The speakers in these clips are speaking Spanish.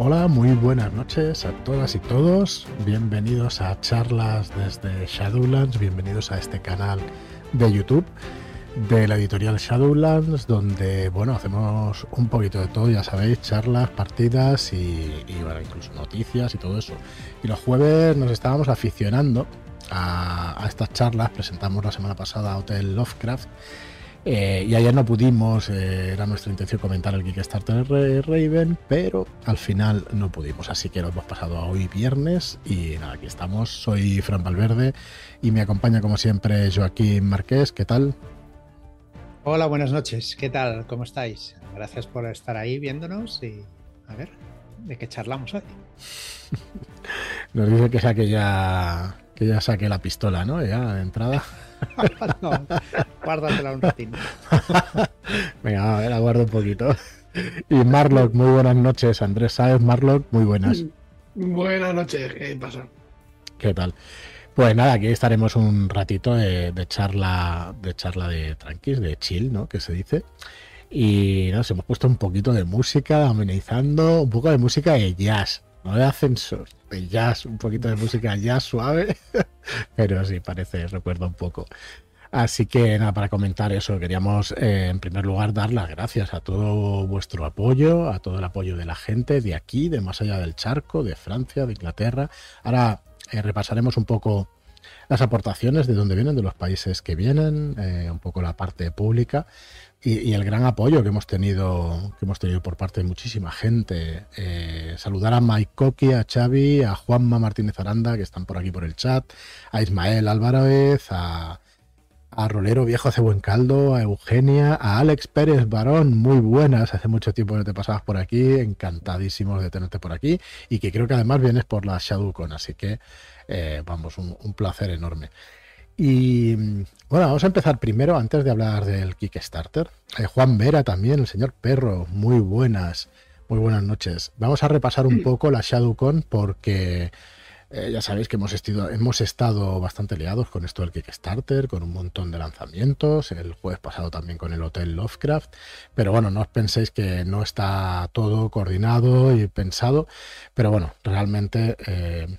Hola, muy buenas noches a todas y todos. Bienvenidos a charlas desde Shadowlands, bienvenidos a este canal de YouTube de la editorial Shadowlands, donde bueno, hacemos un poquito de todo, ya sabéis, charlas, partidas y, bueno, incluso noticias y todo eso. Y los jueves nos estábamos aficionando a, a estas charlas, presentamos la semana pasada Hotel Lovecraft eh, y ayer no pudimos, eh, era nuestra intención comentar el Kickstarter Raven, pero al final no pudimos. Así que lo hemos pasado a hoy viernes y nada, aquí estamos. Soy Fran Valverde y me acompaña como siempre Joaquín Marqués. ¿Qué tal? Hola, buenas noches. ¿Qué tal? ¿Cómo estáis? Gracias por estar ahí viéndonos y a ver, ¿de qué charlamos hoy? Nos dice que saque ya que ya saque la pistola, ¿no? Ya de entrada. no, guárdatela un ratito. Venga, a ver, la guardo un poquito. Y Marlock, muy buenas noches. Andrés Sáez, Marlock, muy buenas. Buenas noches, ¿qué pasa? ¿Qué tal? Pues nada, aquí estaremos un ratito de, charla, de charla de tranquis, de chill, ¿no? Que se dice. Y nos hemos puesto un poquito de música, amenizando, un poco de música de jazz no de ascensor, de jazz, un poquito de música jazz suave, pero sí, parece, recuerda un poco. Así que nada, para comentar eso, queríamos eh, en primer lugar dar las gracias a todo vuestro apoyo, a todo el apoyo de la gente de aquí, de más allá del charco, de Francia, de Inglaterra. Ahora eh, repasaremos un poco las aportaciones de dónde vienen, de los países que vienen, eh, un poco la parte pública y, el gran apoyo que hemos tenido que hemos tenido por parte de muchísima gente. Eh, saludar a Mike Coqui, a Xavi, a Juanma Martínez Aranda, que están por aquí por el chat, a Ismael Álvarez, a, a Rolero Viejo hace buen caldo, a Eugenia, a Alex Pérez Barón, muy buenas, hace mucho tiempo que te pasabas por aquí, encantadísimos de tenerte por aquí y que creo que además vienes por la ShadowCon, así que eh, vamos, un placer enorme. Y bueno, vamos a empezar primero, antes de hablar del Kickstarter. Eh, Juan Vera también, el señor Perro, muy buenas, muy buenas noches. Vamos a repasar un poco la ShadowCon porque eh, ya sabéis que hemos, estado, hemos estado bastante liados con esto del Kickstarter, con un montón de lanzamientos, el jueves pasado también con el Hotel Lovecraft, pero bueno, no os penséis que no está todo coordinado y pensado, pero bueno, realmente... Eh,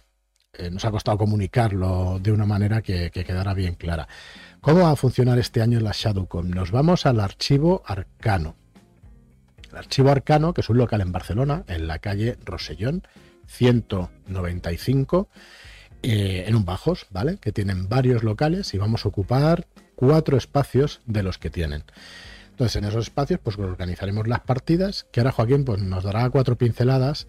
eh, nos ha costado comunicarlo de una manera que, quedara bien clara. ¿Cómo va a funcionar este año la ShadowCon? Nos vamos al archivo arcano. El archivo arcano, que es un local en Barcelona, en la calle Rosellón, 195, eh, en un bajos, ¿vale? Que tienen varios locales y vamos a ocupar cuatro espacios de los que tienen. Entonces, en esos espacios, pues organizaremos las partidas, que ahora Joaquín pues, nos dará cuatro pinceladas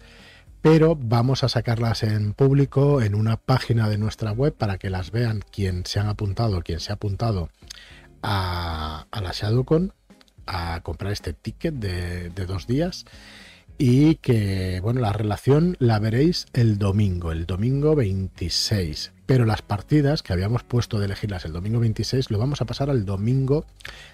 pero vamos a sacarlas en público en una página de nuestra web para que las vean quien se han apuntado, quien se ha apuntado a, la ShadowCon a comprar este ticket de, dos días y que, bueno, la relación la veréis el domingo, el domingo 26. Pero las partidas que habíamos puesto de elegirlas el domingo 26 lo vamos a pasar al domingo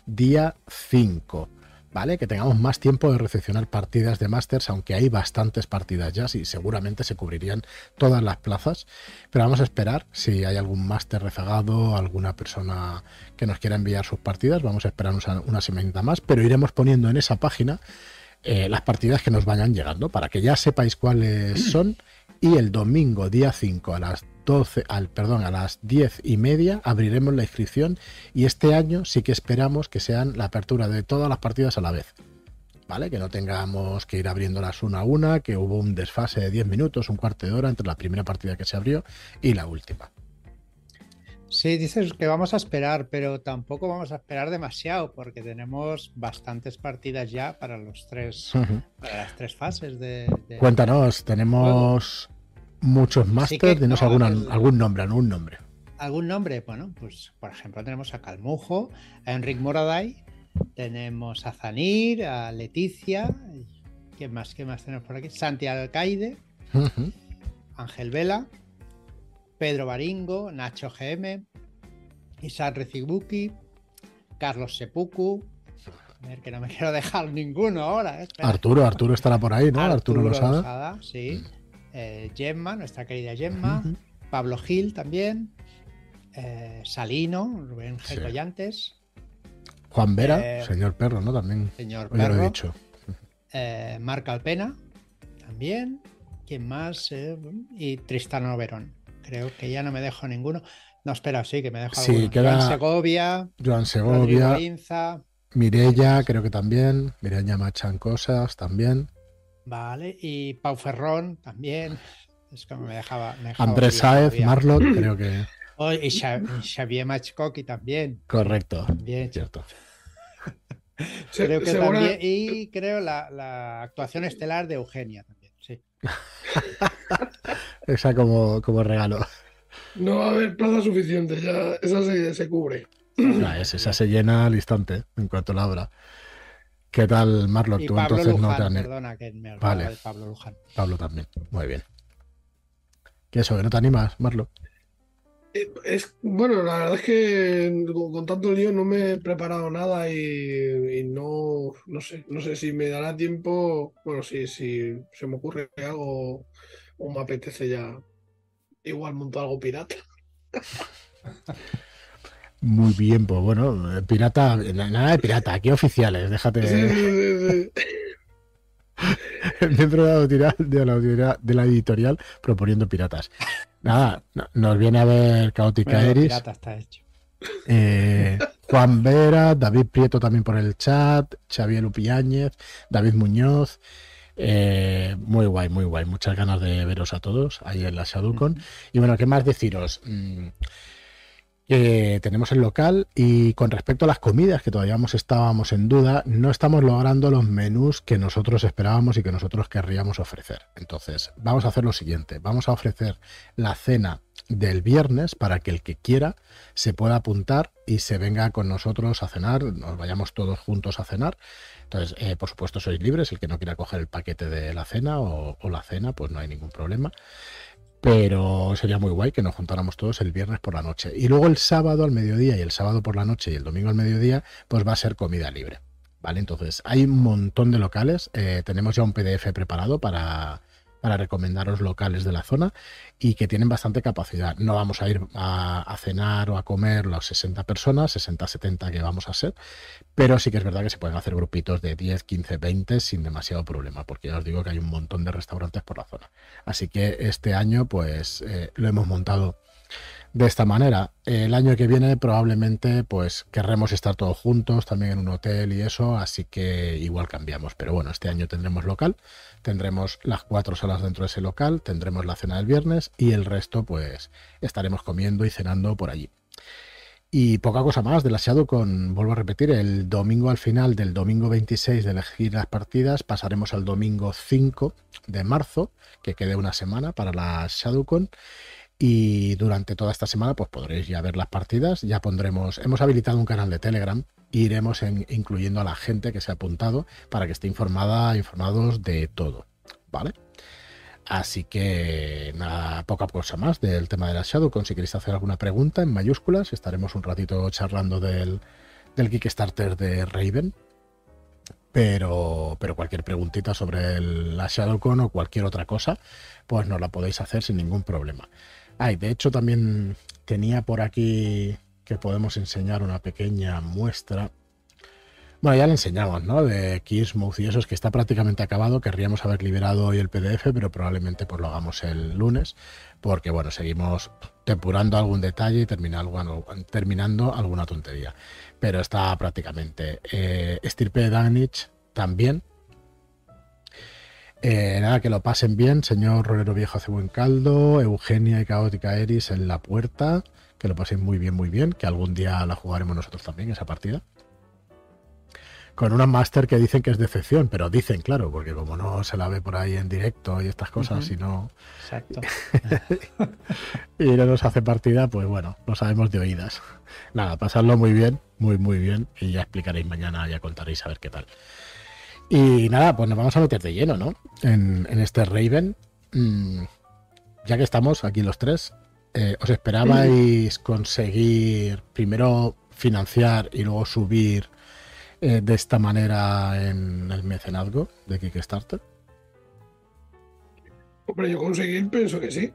día 5. ¿Vale? Que tengamos más tiempo de recepcionar partidas de Masters, aunque hay bastantes partidas ya, y seguramente se cubrirían todas las plazas. Pero vamos a esperar si hay algún Master rezagado, alguna persona que nos quiera enviar sus partidas, vamos a esperar una, semana más, pero iremos poniendo en esa página eh, las partidas que nos vayan llegando para que ya sepáis cuáles son. Y el domingo, día 5, a las 12, al, perdón, a las 10 y media abriremos la inscripción y este año sí que esperamos que sean la apertura de todas las partidas a la vez. ¿Vale? Que no tengamos que ir abriéndolas una a una, que hubo un desfase de 10 minutos, un cuarto de hora entre la primera partida que se abrió y la última. Sí, dices que vamos a esperar, pero tampoco vamos a esperar demasiado porque tenemos bastantes partidas ya para los tres, para las tres fases de. Cuéntanos, tenemos muchos másters, dinos algún nombre, algún nombre. ¿Algún nombre? Bueno, pues por ejemplo tenemos a Calmujo, a Enric Moraday, tenemos a Zanir, a Leticia, ¿qué más? ¿Qué más tenemos por aquí? Santiago Alcaide, Ángel Vela, Pedro Baringo, Nacho GM, Isaac Recibuki, Carlos Sepuku, a ver que no me quiero dejar ninguno ahora. ¿eh? Arturo, Arturo estará por ahí, ¿no? Arturo, Losada. sí. Eh, Gemma, nuestra querida Gemma, Pablo Gil también, eh, Salino, Rubén G. Juan Vera, eh, señor perro, ¿no? También. Señor perro. lo he dicho. Marc Alpena, también. ¿Quién más? Y Tristano Verón. Creo que ya no me dejo ninguno. No, espera, sí, que me dejo Sí, alguno. queda- Joan Segovia, Joan Segovia, Inza, Mirella, creo que también. Mireia Machan Cosas también. vale, y Pau Ferrón también. Es como me dejaba. me dejaba Andrés Saez. Marlot, creo que. Oh, y Xa- y Xavier Machkoki también. Correcto. Bien, Cierto. Creo que también. Y creo la, la actuación estelar de Eugenia también. Esa como, como regalo. No va a haber plaza suficiente, ya esa se, se cubre. Ya es, esa se llena al instante, en cuanto la abra. ¿Qué tal, Marlon? Y Tú Pablo entonces no te han- perdona que me Vale. Pablo Luján. Pablo también. Muy bien. ¿Qué eso? ¿Que no te animas, Marlon? Eh, Es, bueno, la verdad es que con, tanto lío no me he preparado nada y, y no, no sé, no sé si me dará tiempo. Bueno, si, si se me ocurre algo o me apetece ya. Igual monto algo pirata. Muy bien, pues bueno, eh, pirata, nada de pirata, aquí oficiales, déjate. Sí, miembro de la, editorial, de, la editorial- de la editorial proponiendo piratas. Nada, no- nos viene a ver Caótica Menudo Eris, pirata está hecho. eh, Juan Vera, David Prieto también por el chat, Xavier Lupiáñez, David Muñoz. eh, muy guay, muy guay. Muchas ganas de veros a todos ahí en la Shadowcon. Y bueno, ¿qué más deciros? Mm, que tenemos el local y con respecto a las comidas, que todavía estábamos en duda, no estamos logrando los menús que nosotros esperábamos y que nosotros querríamos ofrecer. Entonces, vamos a hacer lo siguiente, vamos a ofrecer la cena del viernes para que el que quiera se pueda apuntar y se venga con nosotros a cenar, nos vayamos todos juntos a cenar. Entonces, eh, por supuesto, sois libres, el que no quiera coger el paquete de la cena o la cena, pues no hay ningún problema. Pero sería muy guay que nos juntáramos todos el viernes por la noche. Y luego el sábado al mediodía y el sábado por la noche y el domingo al mediodía, pues va a ser comida libre. ¿Vale? Entonces, hay un montón de locales. eh, tenemos ya un PDF preparado para, para recomendaros locales de la zona y que tienen bastante capacidad. No vamos a ir a, cenar o a comer las 60 personas, 60-70 que vamos a ser, pero sí que es verdad que se pueden hacer grupitos de 10, 15, 20 sin demasiado problema, porque ya os digo que hay un montón de restaurantes por la zona. Así que este año pues eh, lo hemos montado de esta manera. El año que viene probablemente pues querremos estar todos juntos también en un hotel y eso, así que igual cambiamos. Pero bueno, este año tendremos local, tendremos las cuatro salas dentro de ese local, tendremos la cena del viernes y el resto pues estaremos comiendo y cenando por allí. Y poca cosa más del Shadow con, vuelvo a repetir, el domingo al final del domingo 26 de elegir las partidas, pasaremos al domingo 5 de marzo, que quede una semana para la ShadowCon. Y durante toda esta semana, pues podréis ya ver las partidas. Ya pondremos, hemos habilitado un canal de Telegram. e iremos en- incluyendo a la gente que se ha apuntado para que esté informada, informados de todo. ¿Vale? Así que nada, poca cosa más del tema de la ShadowCon. Si queréis hacer alguna pregunta en mayúsculas, estaremos un ratito charlando del, del Kickstarter de Raven. Pero, pero cualquier preguntita sobre el- la ShadowCon o cualquier otra cosa, pues nos la podéis hacer sin ningún problema. Ay, de hecho también tenía por aquí que podemos enseñar una pequeña muestra. Bueno, ya le enseñamos, ¿no? De Keysmouth y eso es que está prácticamente acabado. Querríamos haber liberado hoy el PDF, pero probablemente pues lo hagamos el lunes, porque bueno, seguimos depurando algún detalle y termina algo- terminando alguna tontería. Pero está prácticamente. Eh, Estirpe Danich también. Eh, nada, que lo pasen bien, señor Rolero Viejo hace buen caldo, Eugenia y Caótica Eris en la puerta, que lo pasen muy bien, muy bien, que algún día la jugaremos nosotros también, esa partida. Con una máster que dicen que es decepción, pero dicen, claro, porque como no se la ve por ahí en directo y estas cosas, y no, Exacto. y no nos hace partida, pues bueno, lo sabemos de oídas. Nada, pasadlo muy bien, muy, muy bien, y ya explicaréis mañana, ya contaréis a ver qué tal. Y nada, pues nos vamos a meter de lleno, ¿no? En, en este Raven. Mm, ya que estamos aquí los tres, eh, ¿os esperabais conseguir primero financiar y luego subir eh, de esta manera en el mecenazgo de Kickstarter? Hombre, yo conseguir, pienso que sí.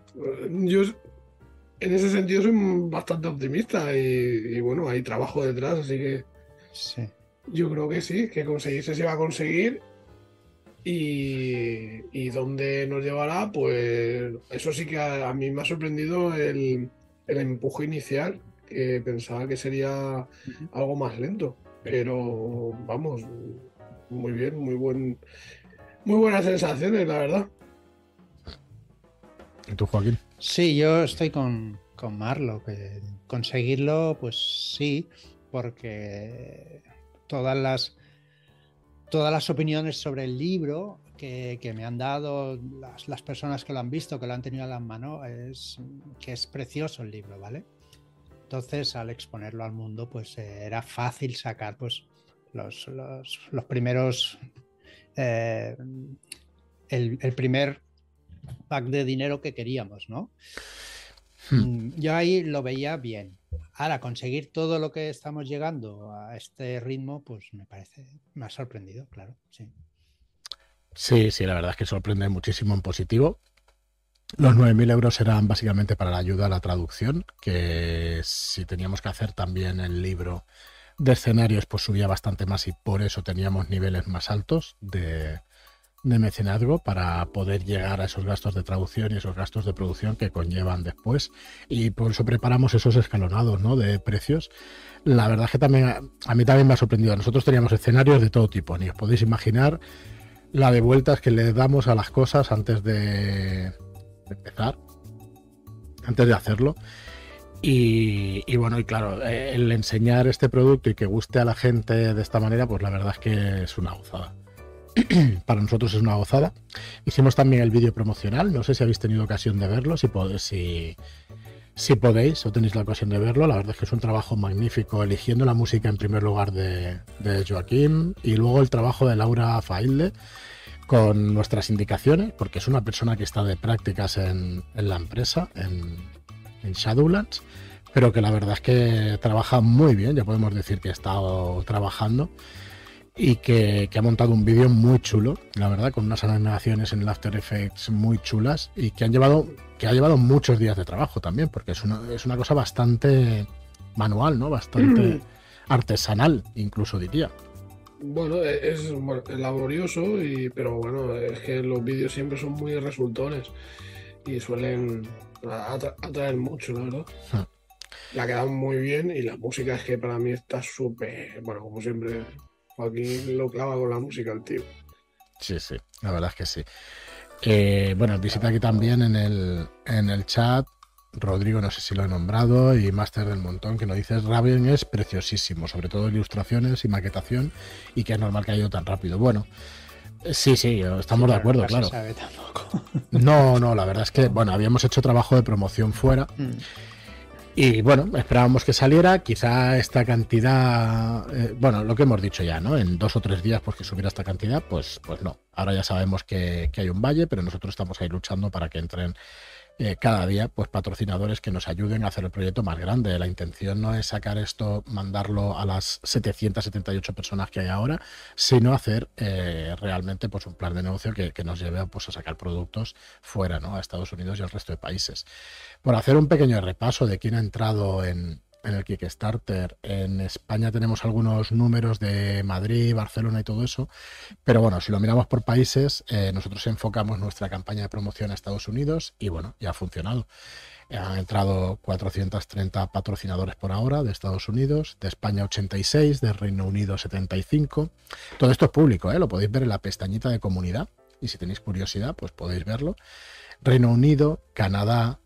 Yo en ese sentido soy bastante optimista y, y bueno, hay trabajo detrás, así que Sí. Yo creo que sí, que conseguirse se va a conseguir. Y, y dónde nos llevará, pues eso sí que a, mí me ha sorprendido el, el, empuje inicial, que pensaba que sería algo más lento. Pero vamos, muy bien, muy buen, muy buenas sensaciones, la verdad. ¿Y tú, Joaquín? Sí, yo estoy con, con Marlo, que conseguirlo, pues sí, porque todas las todas las opiniones sobre el libro que, me han dado las, personas que lo han visto, que lo han tenido a la mano, es que es precioso el libro, ¿vale? Entonces, al exponerlo al mundo, pues eh, era fácil sacar pues, los, los, primeros. Eh, el, el, primer pack de dinero que queríamos, ¿no? Hmm. Mm, yo ahí lo veía bien. Ahora, conseguir todo lo que estamos llegando a este ritmo, pues me parece, me ha sorprendido, claro, sí. Sí, sí, la verdad es que sorprende muchísimo en positivo. Los 9.000 euros eran básicamente para la ayuda a la traducción, que si teníamos que hacer también el libro de escenarios, pues subía bastante más y por eso teníamos niveles más altos de, de mecenazgo para poder llegar a esos gastos de traducción y esos gastos de producción que conllevan después. Y por eso preparamos esos escalonados ¿no? de precios. La verdad que también a mí también me ha sorprendido. Nosotros teníamos escenarios de todo tipo, ni os podéis imaginar la de vueltas que le damos a las cosas antes de, empezar, antes de hacerlo. Y, y, bueno, y claro, el enseñar este producto y que guste a la gente de esta manera, pues la verdad es que es una gozada. para nosotros es una gozada. Hicimos también el vídeo promocional, no sé si habéis tenido ocasión de verlo, si, podéis o tenéis la ocasión de verlo, la verdad es que es un trabajo magnífico, eligiendo la música en primer lugar de, de Joaquín y luego el trabajo de Laura Failde con nuestras indicaciones, porque es una persona que está de prácticas en, la empresa, en Shadowlands, pero que la verdad es que trabaja muy bien, ya podemos decir que ha estado trabajando y que, ha montado un vídeo muy chulo, la verdad, con unas animaciones en el After Effects muy chulas y que han llevado, que ha llevado muchos días de trabajo también, porque es una, es una cosa bastante manual, ¿no? Bastante artesanal, incluso diría. Bueno, es, laborioso, y, pero bueno, es que los vídeos siempre son muy resultones y suelen atraer mucho, la verdad. Ah. La quedan muy bien y la música es que para mí está súper, bueno, como siempre, Joaquín lo clava con la música el tío. Sí, sí, la verdad es que sí. Eh, bueno, visita aquí también en el, en el chat Rodrigo, no sé si lo he nombrado, y Master del Montón, que nos dice Raven es preciosísimo, sobre todo ilustraciones y maquetación, y que es normal que haya ido tan rápido. Bueno, eh, sí, sí, estamos de acuerdo, claro. No, no, la verdad es que, bueno, habíamos hecho trabajo de promoción fuera. Mm. Y bueno, esperábamos que saliera, quizá esta cantidad, eh, bueno, lo que hemos dicho ya, ¿no? En dos o tres días, pues que subiera esta cantidad, pues, pues no. Ahora ya sabemos que, que hay un valle, pero nosotros estamos ahí luchando para que entren eh, cada día pues patrocinadores que nos ayuden a hacer el proyecto más grande. La intención no es sacar esto, mandarlo a las 778 personas que hay ahora, sino hacer eh, realmente pues un plan de negocio que, nos lleve pues, a sacar productos fuera, ¿no? a Estados Unidos y al resto de países. Por hacer un pequeño repaso de quién ha entrado en, en el Kickstarter. En España tenemos algunos números de Madrid, Barcelona y todo eso, pero bueno, si lo miramos por países, eh, nosotros enfocamos nuestra campaña de promoción a Estados Unidos y bueno, ya ha funcionado. Han entrado 430 patrocinadores por ahora de Estados Unidos, de España 86, de Reino Unido 75. Todo esto es público, ¿eh? lo podéis ver en la pestañita de comunidad y si tenéis curiosidad, pues podéis verlo. Reino Unido, Canadá,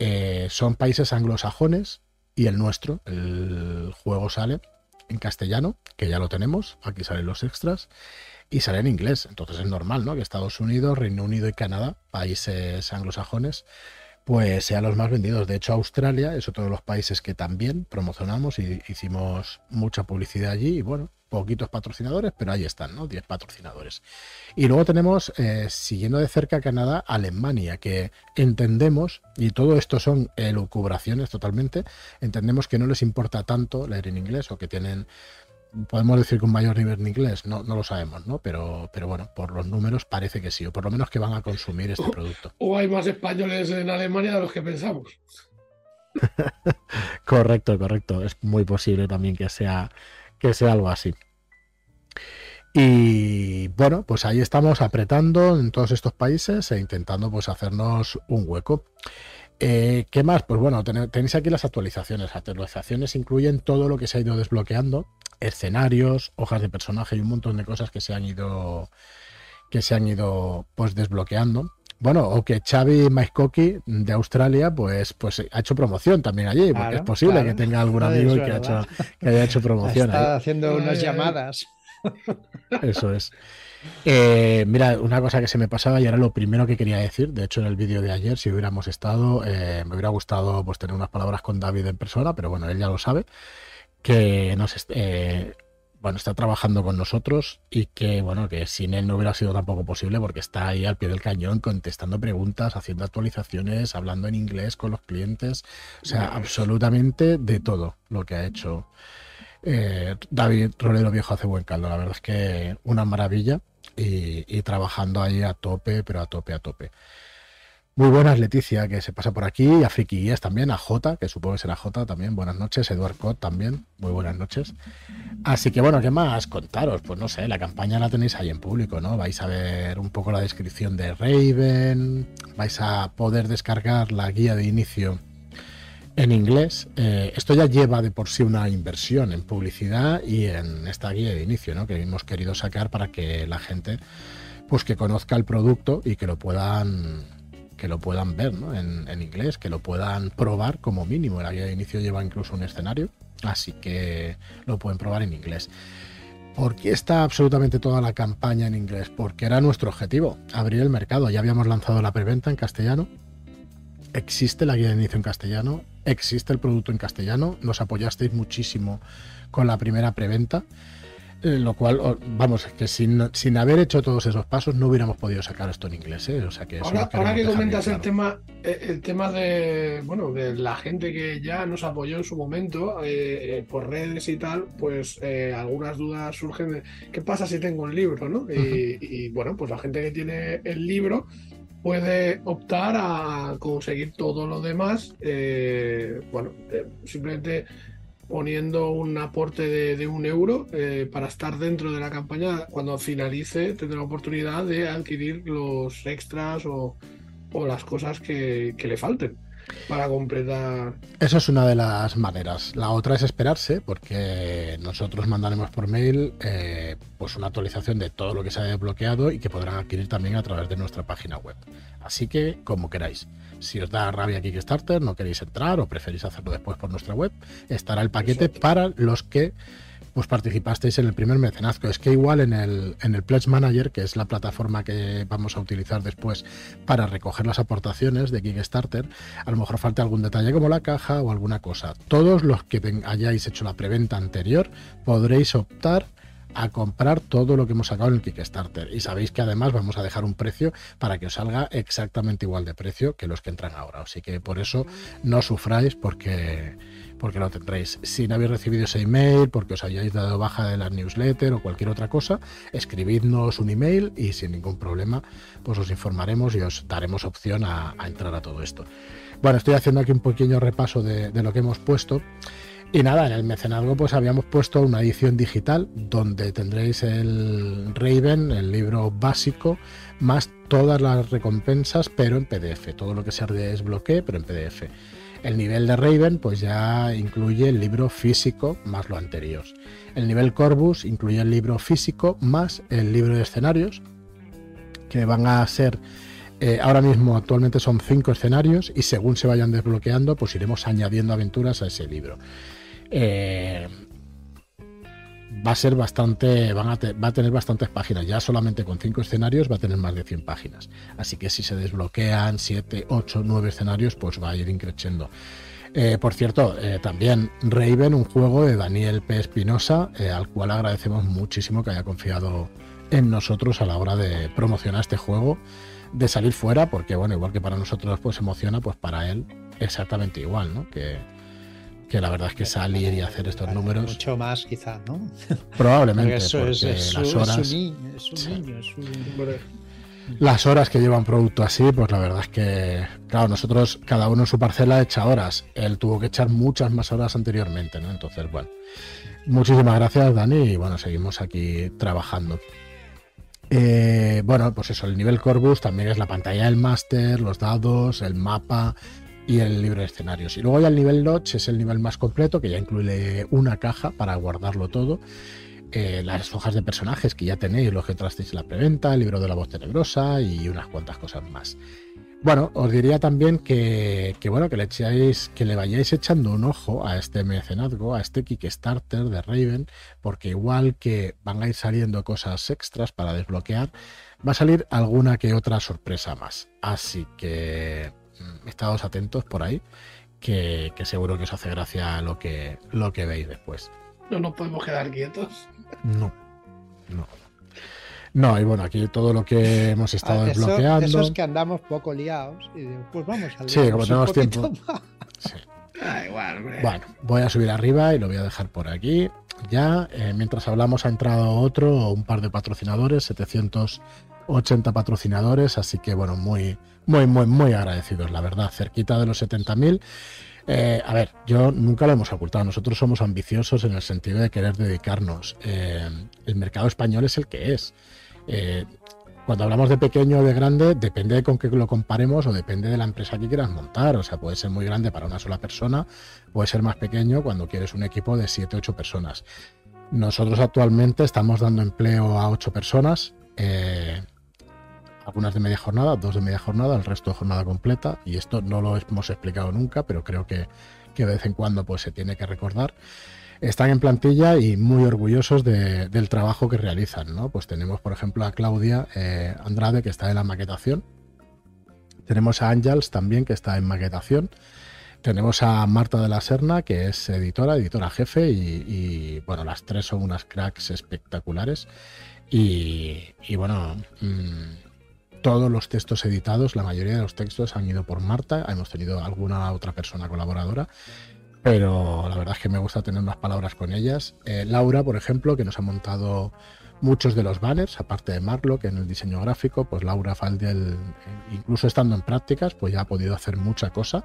eh, son países anglosajones y el nuestro, el juego sale en castellano, que ya lo tenemos, aquí salen los extras, y sale en inglés. Entonces es normal, ¿no? Que Estados Unidos, Reino Unido y Canadá, países anglosajones, pues sean los más vendidos. De hecho, Australia es otro de los países que también promocionamos y hicimos mucha publicidad allí. Y bueno, poquitos patrocinadores, pero ahí están, ¿no? 10 patrocinadores. Y luego tenemos, eh, siguiendo de cerca Canadá, Alemania, que entendemos, y todo esto son elucubraciones totalmente, entendemos que no les importa tanto leer en inglés o que tienen, podemos decir que un mayor nivel de inglés, no, no lo sabemos, ¿no? Pero, pero bueno, por los números parece que sí, o por lo menos que van a consumir este producto. O hay más españoles en Alemania de los que pensamos. correcto, correcto. Es muy posible también que sea que sea algo así. Y bueno, pues ahí estamos apretando en todos estos países e intentando pues hacernos un hueco. Eh, ¿Qué más? Pues bueno, tenéis aquí las actualizaciones. Las actualizaciones incluyen todo lo que se ha ido desbloqueando, escenarios, hojas de personaje y un montón de cosas que se han ido que se han ido pues desbloqueando. Bueno, o que Xavi Maiskoki de Australia, pues, pues ha hecho promoción también allí, porque es posible que tenga algún amigo que, haya hecho promoción. Está haciendo unas llamadas. Eso es. Eh, mira, una cosa que se me pasaba y era lo primero que quería decir. De hecho, en el vídeo de ayer, si hubiéramos estado, eh, me hubiera gustado pues, tener unas palabras con David en persona, pero bueno, él ya lo sabe. Que nos, eh, bueno, está trabajando con nosotros y que, bueno, que sin él no hubiera sido tampoco posible porque está ahí al pie del cañón contestando preguntas, haciendo actualizaciones, hablando en inglés con los clientes, o sea, absolutamente de todo lo que ha hecho eh, David Rolero Viejo hace buen caldo, la verdad es que una maravilla y, trabajando ahí a tope, pero a tope, a tope. Muy buenas, Leticia, que se pasa por aquí, a Friki Guías también, a J, que supongo que será J también, buenas noches, Eduard Cot también, muy buenas noches. Así que bueno, ¿qué más contaros? Pues no sé, la campaña la tenéis ahí en público, ¿no? Vais a ver un poco la descripción de Raven, vais a poder descargar la guía de inicio en inglés. Eh, esto ya lleva de por sí una inversión en publicidad y en esta guía de inicio, ¿no? Que hemos querido sacar para que la gente, pues que conozca el producto y que lo puedan que lo puedan ver en, inglés, que lo puedan probar como mínimo. La guía de inicio lleva incluso un escenario, así que lo pueden probar en inglés. ¿Por qué está absolutamente toda la campaña en inglés? Porque era nuestro objetivo, abrir el mercado. Ya habíamos lanzado la preventa en castellano existe la guía de inicio en castellano, existe el producto en castellano, nos apoyasteis muchísimo con la primera preventa, eh, lo cual, vamos, que sin, sin, haber hecho todos esos pasos no hubiéramos podido sacar esto en inglés. ¿eh? O sea que ahora, que comentas el tema, eh, el tema de, bueno, de la gente que ya nos apoyó en su momento por redes y tal, pues algunas dudas surgen de qué pasa si tengo un libro, ¿no? y bueno, pues la gente que tiene el libro puede optar a conseguir todo lo demás, eh, bueno, eh, simplemente poniendo un aporte de, un euro eh, para estar dentro de la campaña. Cuando finalice, tendrá la oportunidad de adquirir los extras o, las cosas que le falten para completar. Eso es una de las maneras. La otra es esperarse, porque nosotros mandaremos por mail eh, pues una actualización de todo lo que se haya desbloqueado y que podrán adquirir también a través de nuestra página web. Así que, como queráis. Si os da rabia Kickstarter, no queréis entrar o preferís hacerlo después por nuestra web, estará el paquete para los que pues participasteis en el primer mecenazgo. Es que igual en el, en el Pledge Manager, que es la plataforma que vamos a utilizar después para recoger las aportaciones de Kickstarter, a lo mejor falta algún detalle como la caja o alguna cosa. Todos los que hayáis hecho la preventa anterior podréis optar a comprar todo lo que hemos sacado en el Kickstarter. Y sabéis que además vamos a dejar un precio para que os salga exactamente igual de precio que los que entran ahora. Así que por eso no sufráis porque porque lo tendréis. Si no habéis recibido ese email, porque os hayáis dado baja de la newsletter o cualquier otra cosa, escribidnos un email y sin ningún problema, pues os informaremos y os daremos opción a, entrar a todo esto. Bueno, estoy haciendo aquí un pequeño repaso de, lo que hemos puesto. Y nada, en el mecenazgo pues habíamos puesto una edición digital donde tendréis el Raven, el libro básico, más todas las recompensas, pero en PDF. Todo lo que se desbloquee, pero en PDF. El nivel de Raven pues ya incluye el libro físico más lo anterior. El nivel Corbus incluye el libro físico más el libro de escenarios, que van a ser eh, ahora mismo actualmente son cinco escenarios y según se vayan desbloqueando pues iremos añadiendo aventuras a ese libro. Eh, va a ser bastante, va a tener bastantes páginas. Ya solamente con cinco escenarios va a tener más de 100 páginas. Así que si se desbloquean 7, 8, 9 escenarios, pues va a ir increciendo. Eh, por cierto, eh, también Raven, un juego de Daniel P. Espinosa, al cual agradecemos muchísimo que haya confiado en nosotros a la hora de promocionar este juego, de salir fuera, porque bueno, igual que para nosotros pues emociona, pues para él exactamente igual, ¿no? Que, que la verdad es que salir y hacer estos números. Mucho más, quizás, ¿no? Probablemente. eso es, las horas, niño, Las horas que lleva un producto así, pues la verdad es que, claro, nosotros, cada uno en su parcela echa horas. Él tuvo que echar muchas más horas anteriormente, ¿no? Entonces, bueno. Muchísimas gracias, Dani. Y bueno, seguimos aquí trabajando. Eh, bueno, pues eso, el nivel Corbus también es la pantalla del máster, los dados, el mapa y el libro de escenarios. Y luego ya el nivel Notch es el nivel más completo, que ya incluye una caja para guardarlo todo. Eh, las hojas de personajes que ya tenéis, los que trasteis la preventa, el libro de la voz tenebrosa y unas cuantas cosas más. Bueno, os diría también que, bueno, que le echáis, que le vayáis echando un ojo a este mecenazgo, a este Kickstarter de Raven, porque igual que van a ir saliendo cosas extras para desbloquear, va a salir alguna que otra sorpresa más. Así que estados atentos por ahí, que, seguro que os hace gracia lo que, lo que veis después. No nos podemos quedar quietos. No, no. No, y bueno, aquí todo lo que hemos estado Ah, eso- desbloqueando. Eso es que andamos poco liados y digo, pues vamos a Sí, como tenemos tiempo. Sí. Ah, igual, hombre. Bueno, voy a subir arriba y lo voy a dejar por aquí. Ya, eh, mientras hablamos, ha entrado otro, un par de patrocinadores, 780 patrocinadores, así que bueno, muy, muy, muy, muy agradecidos, la verdad, cerquita de los 70.000. Eh, a ver, yo nunca lo hemos ocultado, nosotros somos ambiciosos en el sentido de querer dedicarnos. Eh, el mercado español es el que es. Eh, cuando hablamos de pequeño o de grande, depende con qué lo comparemos o depende de la empresa que quieras montar. O sea, puede ser muy grande para una sola persona, puede ser más pequeño cuando quieres un equipo de 7, 8 personas. Nosotros actualmente estamos dando empleo a 8 personas, eh, algunas de media jornada, dos de media jornada, el resto de jornada completa. Y esto no lo hemos explicado nunca, pero creo que, que de vez en cuando pues, se tiene que recordar están en plantilla y muy orgullosos de- del trabajo que realizan. ¿no? Pues tenemos, por ejemplo, a Claudia eh, Andrade, que está en la maquetación. Tenemos a Ángels también, que está en maquetación. Tenemos a Marta de la Serna, que es editora, editora jefe, y, bueno, las tres son unas cracks espectaculares. Y, bueno, mmm, todos los textos editados, la mayoría de los textos han ido por Marta. Hemos tenido alguna otra persona colaboradora pero la verdad es que me gusta tener unas palabras con ellas. Eh, Laura, por ejemplo, que nos ha montado muchos de los banners, aparte de Marlo, que en el diseño gráfico, pues Laura Faldel, incluso estando en prácticas, pues ya ha podido hacer mucha cosa.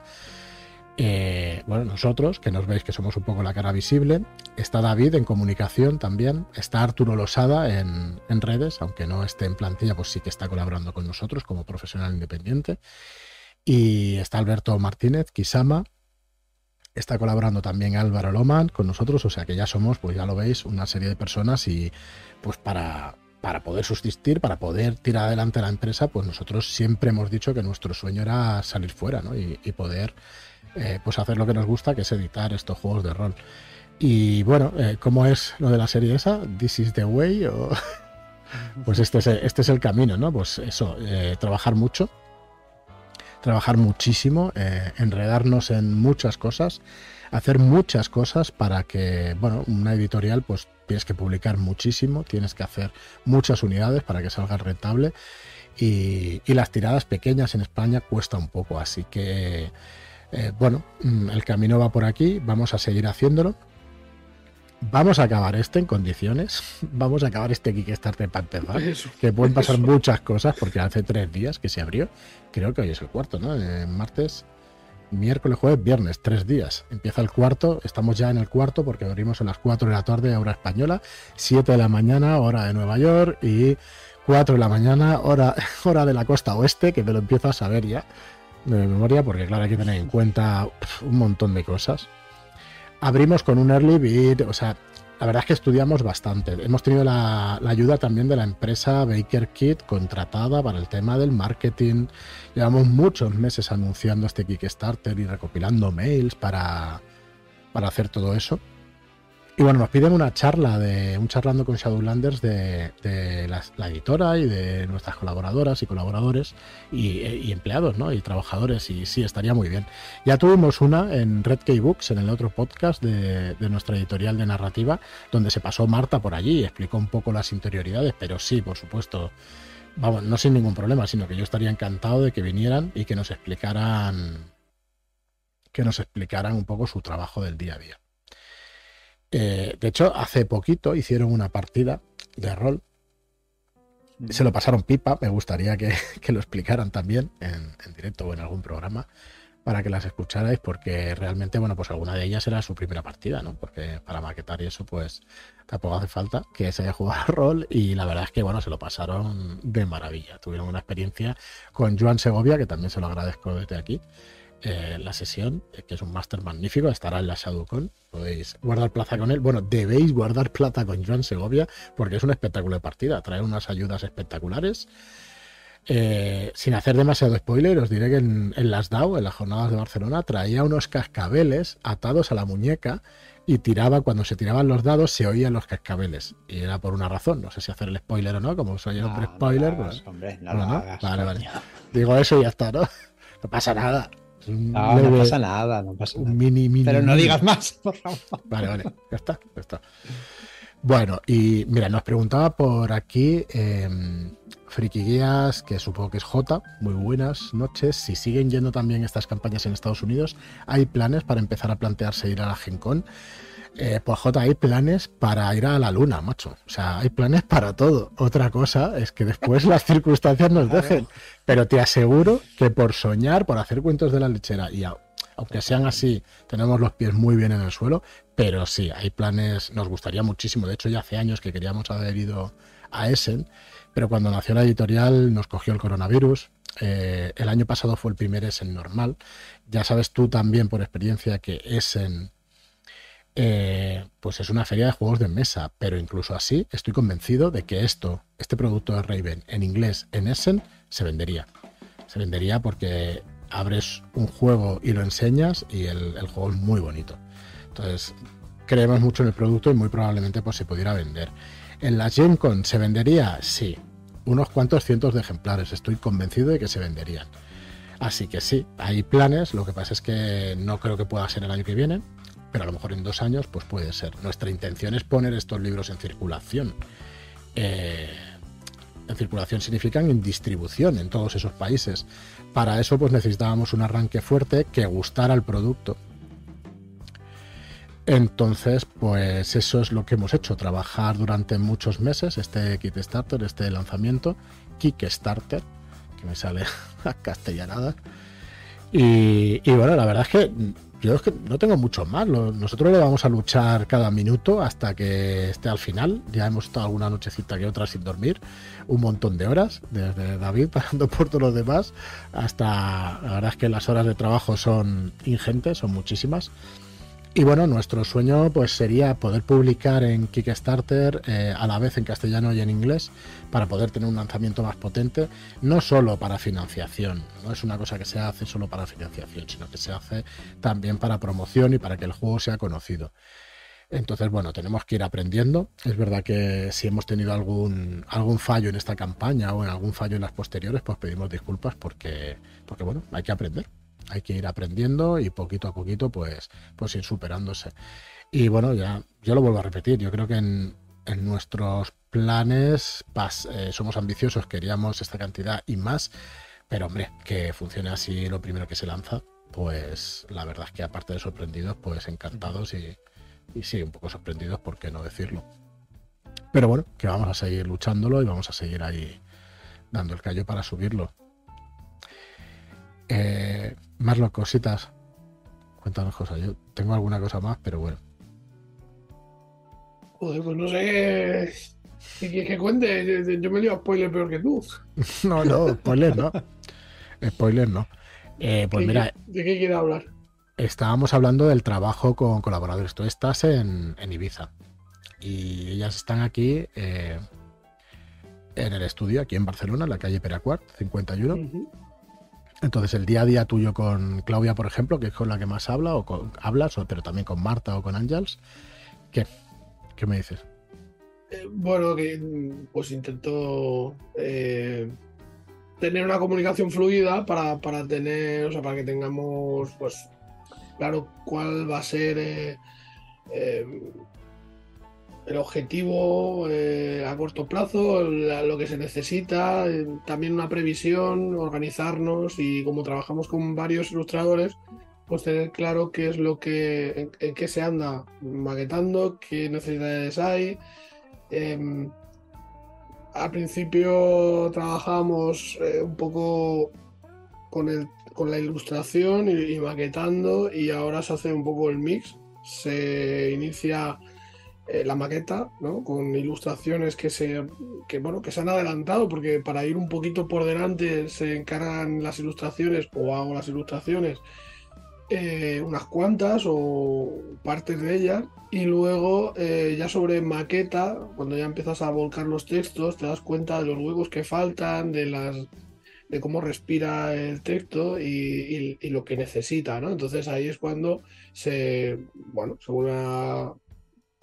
Eh, bueno, nosotros, que nos veis que somos un poco la cara visible, está David en comunicación también, está Arturo Losada en, en redes, aunque no esté en plantilla, pues sí que está colaborando con nosotros como profesional independiente. Y está Alberto Martínez, Kisama, Está colaborando también Álvaro Loman con nosotros, o sea que ya somos, pues ya lo veis, una serie de personas y pues para, para poder subsistir, para poder tirar adelante la empresa, pues nosotros siempre hemos dicho que nuestro sueño era salir fuera ¿no? y, y, poder eh, pues hacer lo que nos gusta, que es editar estos juegos de rol. Y bueno, eh, ¿cómo es lo de la serie esa? ¿This is the way? O... pues este es, este es el camino, ¿no? Pues eso, eh, trabajar mucho, trabajar muchísimo, eh, enredarnos en muchas cosas, hacer muchas cosas para que, bueno, una editorial pues tienes que publicar muchísimo, tienes que hacer muchas unidades para que salga rentable y, y las tiradas pequeñas en España cuesta un poco, así que, eh, bueno, el camino va por aquí, vamos a seguir haciéndolo. Vamos a acabar este en condiciones. Vamos a acabar este Kickstarter para empezar. Eso, que pueden pasar eso. muchas cosas porque hace tres días que se abrió. Creo que hoy es el cuarto, ¿no? Eh, martes, miércoles, jueves, viernes, tres días. Empieza el cuarto. Estamos ya en el cuarto porque abrimos a las 4 de la tarde, hora española, 7 de la mañana, hora de Nueva York y 4 de la mañana, hora, hora de la costa oeste, que me lo empiezo a saber ya de memoria porque, claro, hay que tener en cuenta un montón de cosas abrimos con un early bid, o sea, la verdad es que estudiamos bastante. Hemos tenido la, la, ayuda también de la empresa Baker Kit contratada para el tema del marketing. Llevamos muchos meses anunciando este Kickstarter y recopilando mails para, para hacer todo eso. Y bueno, nos piden una charla de un charlando con Shadowlanders de, la, editora y de nuestras colaboradoras y colaboradores y, y, empleados, ¿no? Y trabajadores, y sí, estaría muy bien. Ya tuvimos una en Red Key Books, en el otro podcast de, de, nuestra editorial de narrativa, donde se pasó Marta por allí y explicó un poco las interioridades, pero sí, por supuesto, vamos, no sin ningún problema, sino que yo estaría encantado de que vinieran y que nos explicaran que nos explicaran un poco su trabajo del día a día. Eh, de hecho, hace poquito hicieron una partida de rol. Se lo pasaron pipa. Me gustaría que, que lo explicaran también en, en, directo o en algún programa. para que las escucharais, porque realmente, bueno, pues alguna de ellas era su primera partida, ¿no? Porque para maquetar y eso, pues tampoco hace falta que se haya jugado rol y la verdad es que, bueno, se lo pasaron de maravilla. Tuvieron una experiencia con Joan Segovia, que también se lo agradezco desde aquí. Eh, la sesión, eh, que es un máster magnífico, estará en la ShadowCon. Podéis guardar plaza con él. Bueno, debéis guardar plata con Joan Segovia porque es un espectáculo de partida. Trae unas ayudas espectaculares. Eh, sin hacer demasiado spoiler, os diré que en, las DAO, en las jornadas de Barcelona, traía unos cascabeles atados a la muñeca y tiraba, cuando se tiraban los dados, se oían los cascabeles. Y era por una razón, no sé si hacer el spoiler o no, como soy el hombre spoiler. No, pues, hombre, no, lo hagas, Vale, vale. Digo eso y ya está, ¿no? No pasa nada. No, no pasa nada, no pasa nada. Mini, mini, Pero no digas más, por favor. Vale, vale, ya está, ya está. Bueno, y mira, nos preguntaba por aquí eh, Friki Guías, que supongo que es J. Muy buenas noches. Si siguen yendo también estas campañas en Estados Unidos, ¿hay planes para empezar a plantearse ir a la Gen Con? Eh, pues J, hay planes para ir a la luna, macho. O sea, hay planes para todo. Otra cosa es que después las circunstancias nos dejen. Pero te aseguro que por soñar, por hacer cuentos de la lechera, y aunque sean así, tenemos los pies muy bien en el suelo, pero sí, hay planes, nos gustaría muchísimo. De hecho, ya hace años que queríamos haber ido a Essen, pero cuando nació la editorial nos cogió el coronavirus. Eh, el año pasado fue el primer Essen normal. Ya sabes tú también por experiencia que Essen eh, pues es una feria de juegos de mesa, pero incluso así estoy convencido de que esto, este producto de Raven en inglés en Essen, se vendería. Se vendería porque abres un juego y lo enseñas y el, juego es muy bonito. Entonces, creemos mucho en el producto y muy probablemente pues, se pudiera vender. ¿En la Gen Con se vendería? Sí, unos cuantos cientos de ejemplares, estoy convencido de que se venderían. Así que sí, hay planes, lo que pasa es que no creo que pueda ser el año que viene, pero a lo mejor en dos años pues puede ser. Nuestra intención es poner estos libros en circulación. Eh, en circulación significan en distribución en todos esos países. Para eso pues necesitábamos un arranque fuerte que gustara el producto. Entonces, pues eso es lo que hemos hecho, trabajar durante muchos meses este Kickstarter, este lanzamiento, Kickstarter, que me sale a castellanada. Y, y bueno, la verdad es que yo es que no tengo mucho más. Nosotros lo vamos a luchar cada minuto hasta que esté al final. Ya hemos estado alguna nochecita que otra sin dormir, un montón de horas, desde David pasando por todos los demás, hasta la verdad es que las horas de trabajo son ingentes, son muchísimas. Y bueno, nuestro sueño pues sería poder publicar en Kickstarter eh, a la vez en castellano y en inglés para poder tener un lanzamiento más potente, no solo para financiación, no es una cosa que se hace solo para financiación, sino que se hace también para promoción y para que el juego sea conocido. Entonces, bueno, tenemos que ir aprendiendo. Es verdad que si hemos tenido algún, algún fallo en esta campaña o en algún fallo en las posteriores, pues pedimos disculpas porque, porque bueno, hay que aprender hay que ir aprendiendo y poquito a poquito pues, pues ir superándose. Y bueno, ya yo lo vuelvo a repetir, yo creo que en, nuestros planes eh, somos ambiciosos, queríamos esta cantidad y más, pero hombre, que funcione así lo primero que se lanza, pues la verdad es que aparte de sorprendidos, pues encantados y, y sí, un poco sorprendidos, ¿por qué no decirlo? Pero bueno, que vamos a seguir luchándolo y vamos a seguir ahí dando el callo para subirlo. Eh, más las cositas. Cuéntanos cosas. Yo tengo alguna cosa más, pero bueno. Joder, pues no sé qué quieres que cuente. Yo me dio spoiler peor que tú. no, no, spoiler no. Spoiler no. Eh, pues mira. ¿De qué quieres hablar? Estábamos hablando del trabajo con colaboradores. Tú estás en, Ibiza. Y ellas están aquí eh, en el estudio, aquí en Barcelona, en la calle Peracuart, 51. Entonces, el día a día tuyo con Claudia, por ejemplo, que es con la que más habla, o con, hablas, pero también con Marta o con Ángels, ¿qué? ¿Qué me dices? Eh, bueno, que pues intento eh, tener una comunicación fluida para, tener, o sea, para que tengamos, pues, claro, cuál va a ser eh, el objetivo eh, a corto plazo, lo que se necesita, eh, también una previsión, organizarnos y como trabajamos con varios ilustradores, pues tener claro qué es lo que, en, qué se anda maquetando, qué necesidades hay. Em, al principio trabajamos eh, un poco con, el, con la ilustración y, maquetando y ahora se hace un poco el mix. Se inicia eh, la maqueta, ¿no? Con ilustraciones que se, que, bueno, que se han adelantado, porque para ir un poquito por delante se encargan las ilustraciones o hago las ilustraciones, eh, unas cuantas o partes de ellas, y luego eh, ya sobre maqueta, cuando ya empiezas a volcar los textos, te das cuenta de los huecos que faltan, de las de cómo respira el texto y, y, lo que necesita, ¿no? Entonces ahí es cuando se, bueno, se vuelve a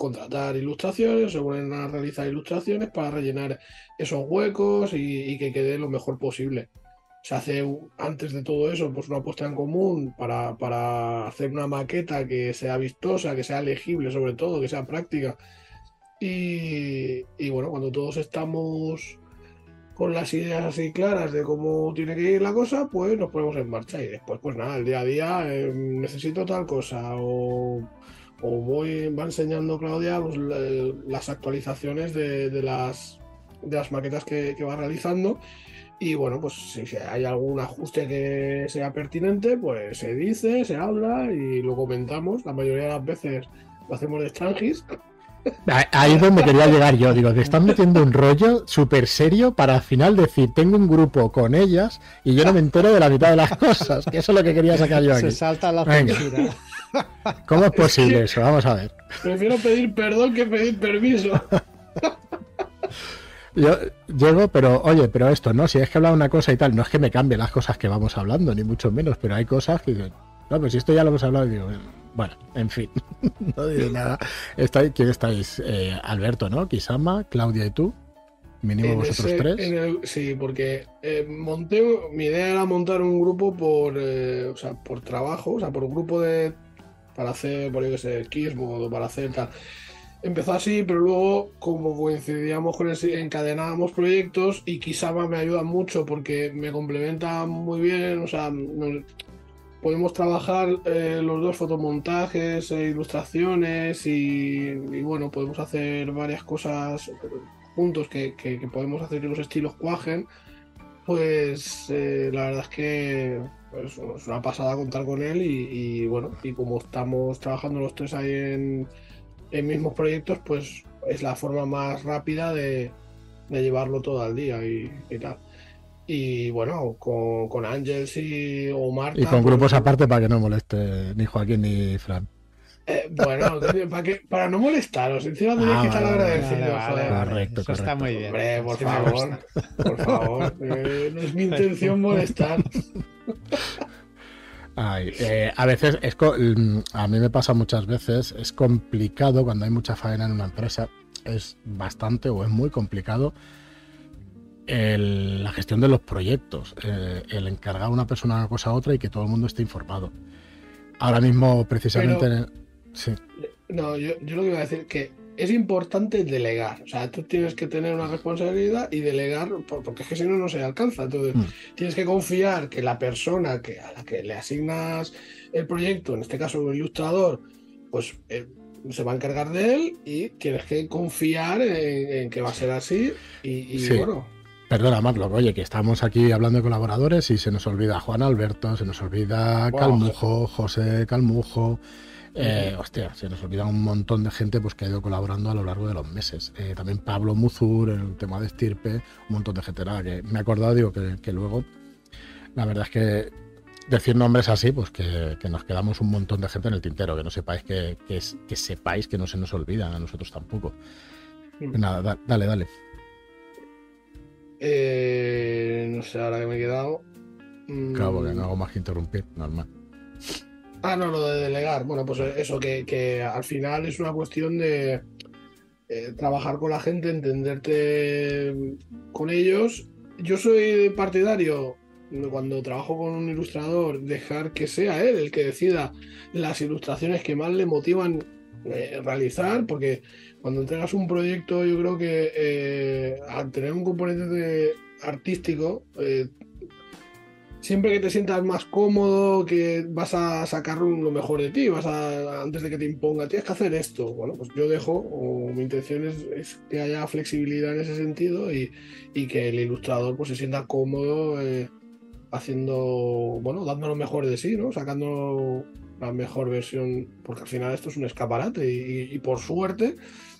contratar ilustraciones, se vuelven a realizar ilustraciones para rellenar esos huecos y, que quede lo mejor posible. Se hace antes de todo eso pues una puesta en común para, para hacer una maqueta que sea vistosa, que sea legible sobre todo, que sea práctica. Y, y, bueno, cuando todos estamos con las ideas así claras de cómo tiene que ir la cosa, pues nos ponemos en marcha y después pues nada, el día a día eh, necesito tal cosa o o voy, va enseñando Claudia pues, las actualizaciones de, las, de las maquetas que, va realizando. Y bueno, pues si hay algún ajuste que sea pertinente, pues se dice, se habla y lo comentamos. La mayoría de las veces lo hacemos de extranjis. Ahí es donde quería llegar yo. Digo, te están metiendo un rollo súper serio para al final decir, tengo un grupo con ellas y yo no me entero de la mitad de las cosas. Que eso es lo que quería sacar yo aquí. Se salta la censura. ¿Cómo es posible eso? Vamos a ver. Prefiero pedir perdón que pedir permiso. Yo llego, pero oye, pero esto, ¿no? Si es que habla una cosa y tal, no es que me cambie las cosas que vamos hablando, ni mucho menos, pero hay cosas que dicen, no, pues si esto ya lo hemos hablado, y digo, bueno, en fin, no digo nada. ¿Quién estáis? Eh, Alberto, ¿no? Kisama, Claudia y tú. Mínimo vosotros tres. sí, porque eh, monté, mi idea era montar un grupo por, eh, o sea, por trabajo, o sea, por un grupo de para hacer, por ejemplo, que o para hacer tal. Empezó así, pero luego, como coincidíamos con el, encadenábamos proyectos y Kisama me ayuda mucho porque me complementa muy bien, o sea, podemos trabajar eh, los dos fotomontajes, e ilustraciones y, bueno, podemos hacer varias cosas juntos que, podemos hacer que los estilos cuajen. Pues eh, la verdad es que pues, es una pasada contar con él y, bueno, y como estamos trabajando los tres ahí en, en mismos proyectos, pues es la forma más rápida de, llevarlo todo al día y, tal. Y bueno, con, con Ángels y o Marta. Y con grupos pues, aparte para que no moleste ni Joaquín ni Fran. Eh, bueno, para, que, para no molestaros, encima tenéis ah, que estar agradecidos. correcto, Eso está muy bien. Hombre, por favor, por favor, eh, no es mi intención molestar. Eh, a veces, es mm, a mí me pasa muchas veces, es complicado cuando hay mucha faena en una empresa, es bastante o es muy complicado la gestión de los proyectos, el encargar a una persona una cosa a otra y que todo el mundo esté informado. Ahora mismo, precisamente, Sí. No, yo, lo que iba a decir es que es importante delegar. O sea, tú tienes que tener una responsabilidad y delegar, porque es que si no, no se alcanza. Entonces, mm. tienes que confiar que la persona que, a la que le asignas el proyecto, en este caso un ilustrador, pues eh, se va a encargar de él y tienes que confiar en, que va a ser así. Y, bueno. Perdona, Marlo, oye, que estamos aquí hablando de colaboradores y se nos olvida Juan Alberto, se nos olvida Calmujo, José Calmujo. Eh, hostia, se nos olvida un montón de gente pues, que ha ido colaborando a lo largo de los meses. Eh, también Pablo Muzur, el tema de estirpe, un montón de gente. Nada, que me he acordado, digo, que, luego, la verdad es que decir nombres así, pues que, nos quedamos un montón de gente en el tintero, que no sepáis que, que, sepáis que no se nos olvidan a nosotros tampoco. Nada, dale, dale. Eh, no sé, ahora que me he quedado. Claro, porque no hago más que interrumpir, normal. Ah, no, lo de delegar. Bueno, pues eso, que, al final es una cuestión de eh, trabajar con la gente, entenderte con ellos. Yo soy partidario, cuando trabajo con un ilustrador, dejar que sea él el que decida las ilustraciones que más le motivan eh, realizar, porque cuando entregas un proyecto, yo creo que eh, al tener un componente de artístico, siempre que te sientas más cómodo, que vas a sacar lo mejor de ti, vas a, antes de que te imponga, tienes que hacer esto. Bueno, pues yo dejo, o mi intención es, que haya flexibilidad en ese sentido y, que el ilustrador pues se sienta cómodo eh, haciendo, bueno, dando lo mejor de sí, ¿no? Sacando la mejor versión, porque al final esto es un escaparate y, por suerte,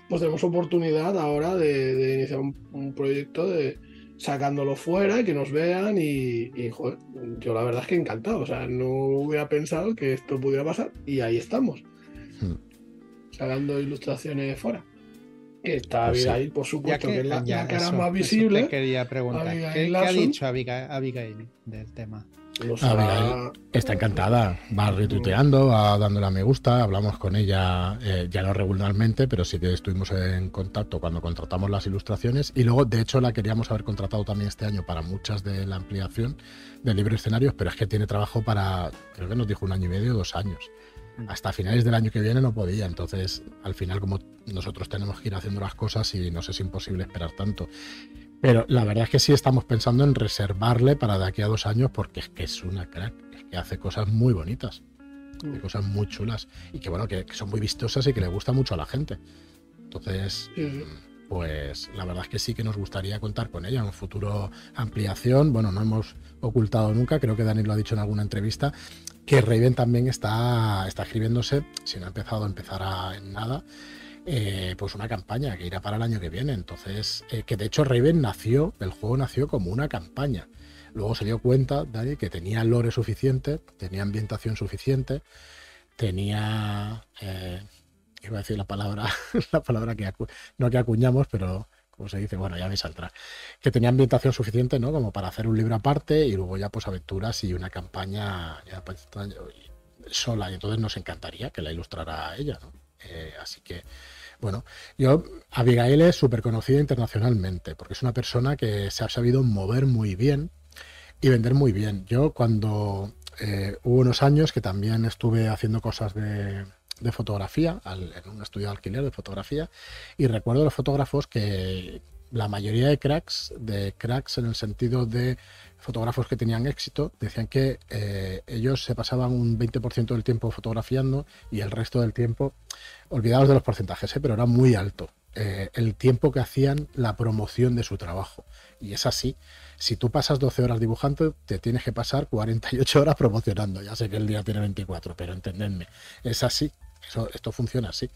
pues tenemos oportunidad ahora de, iniciar un, proyecto de sacándolo fuera, que nos vean y, joder, yo la verdad es que encantado, o sea, no hubiera pensado que esto pudiera pasar y ahí estamos, hmm. sacando ilustraciones fuera. Está pues Abigail, por supuesto, que, es la, cara más visible. quería preguntar. ¿Qué, ha dicho Abigail, del tema? Abigail está encantada, va retuiteando, va dándole a me gusta, hablamos con ella eh, ya no regularmente, pero sí que estuvimos en contacto cuando contratamos las ilustraciones. Y luego de hecho la queríamos haber contratado también este año para muchas de la ampliación del libro escenarios, pero es que tiene trabajo para, creo que nos dijo un año y medio, dos años. Hasta finales del año que viene no podía. Entonces, al final, como nosotros tenemos que ir haciendo las cosas y nos es imposible esperar tanto. Pero la verdad es que sí estamos pensando en reservarle para de aquí a dos años porque es que es una crack, es que hace cosas muy bonitas, mm. cosas muy chulas y que bueno, que, son muy vistosas y que le gusta mucho a la gente. Entonces, pues la verdad es que sí que nos gustaría contar con ella en un futuro ampliación. Bueno, no hemos ocultado nunca, creo que Dani lo ha dicho en alguna entrevista, que Raven también está, está escribiéndose, si no ha empezado, empezará en nada, eh, pues una campaña que irá para el año que viene. Entonces, eh, que de hecho Raven nació, el juego nació como una campaña. Luego se dio cuenta, Dani, que tenía lore suficiente, tenía ambientación suficiente, tenía... Eh, iba a decir la palabra, la palabra que no que acuñamos, pero como se dice, bueno, ya me saldrá, que tenía ambientación suficiente, ¿no? Como para hacer un libro aparte y luego ya pues aventuras y una campaña pues, sola. Y entonces nos encantaría que la ilustrara ella, ¿no? Eh, así que, bueno, yo, Abigail es súper conocida internacionalmente porque es una persona que se ha sabido mover muy bien y vender muy bien. Yo cuando eh, hubo unos años que también estuve haciendo cosas de fotografía, en un estudio de alquiler de fotografía, y recuerdo los fotógrafos que la mayoría de cracks, de cracks en el sentido de fotógrafos que tenían éxito, decían que eh, ellos se pasaban un 20% del tiempo fotografiando y el resto del tiempo, olvidados de los porcentajes, ¿eh? pero era muy alto. Eh, el tiempo que hacían la promoción de su trabajo. Y es así. Si tú pasas 12 horas dibujando, te tienes que pasar 48 horas promocionando. Ya sé que el día tiene 24, pero entendedme, es así esto funciona así.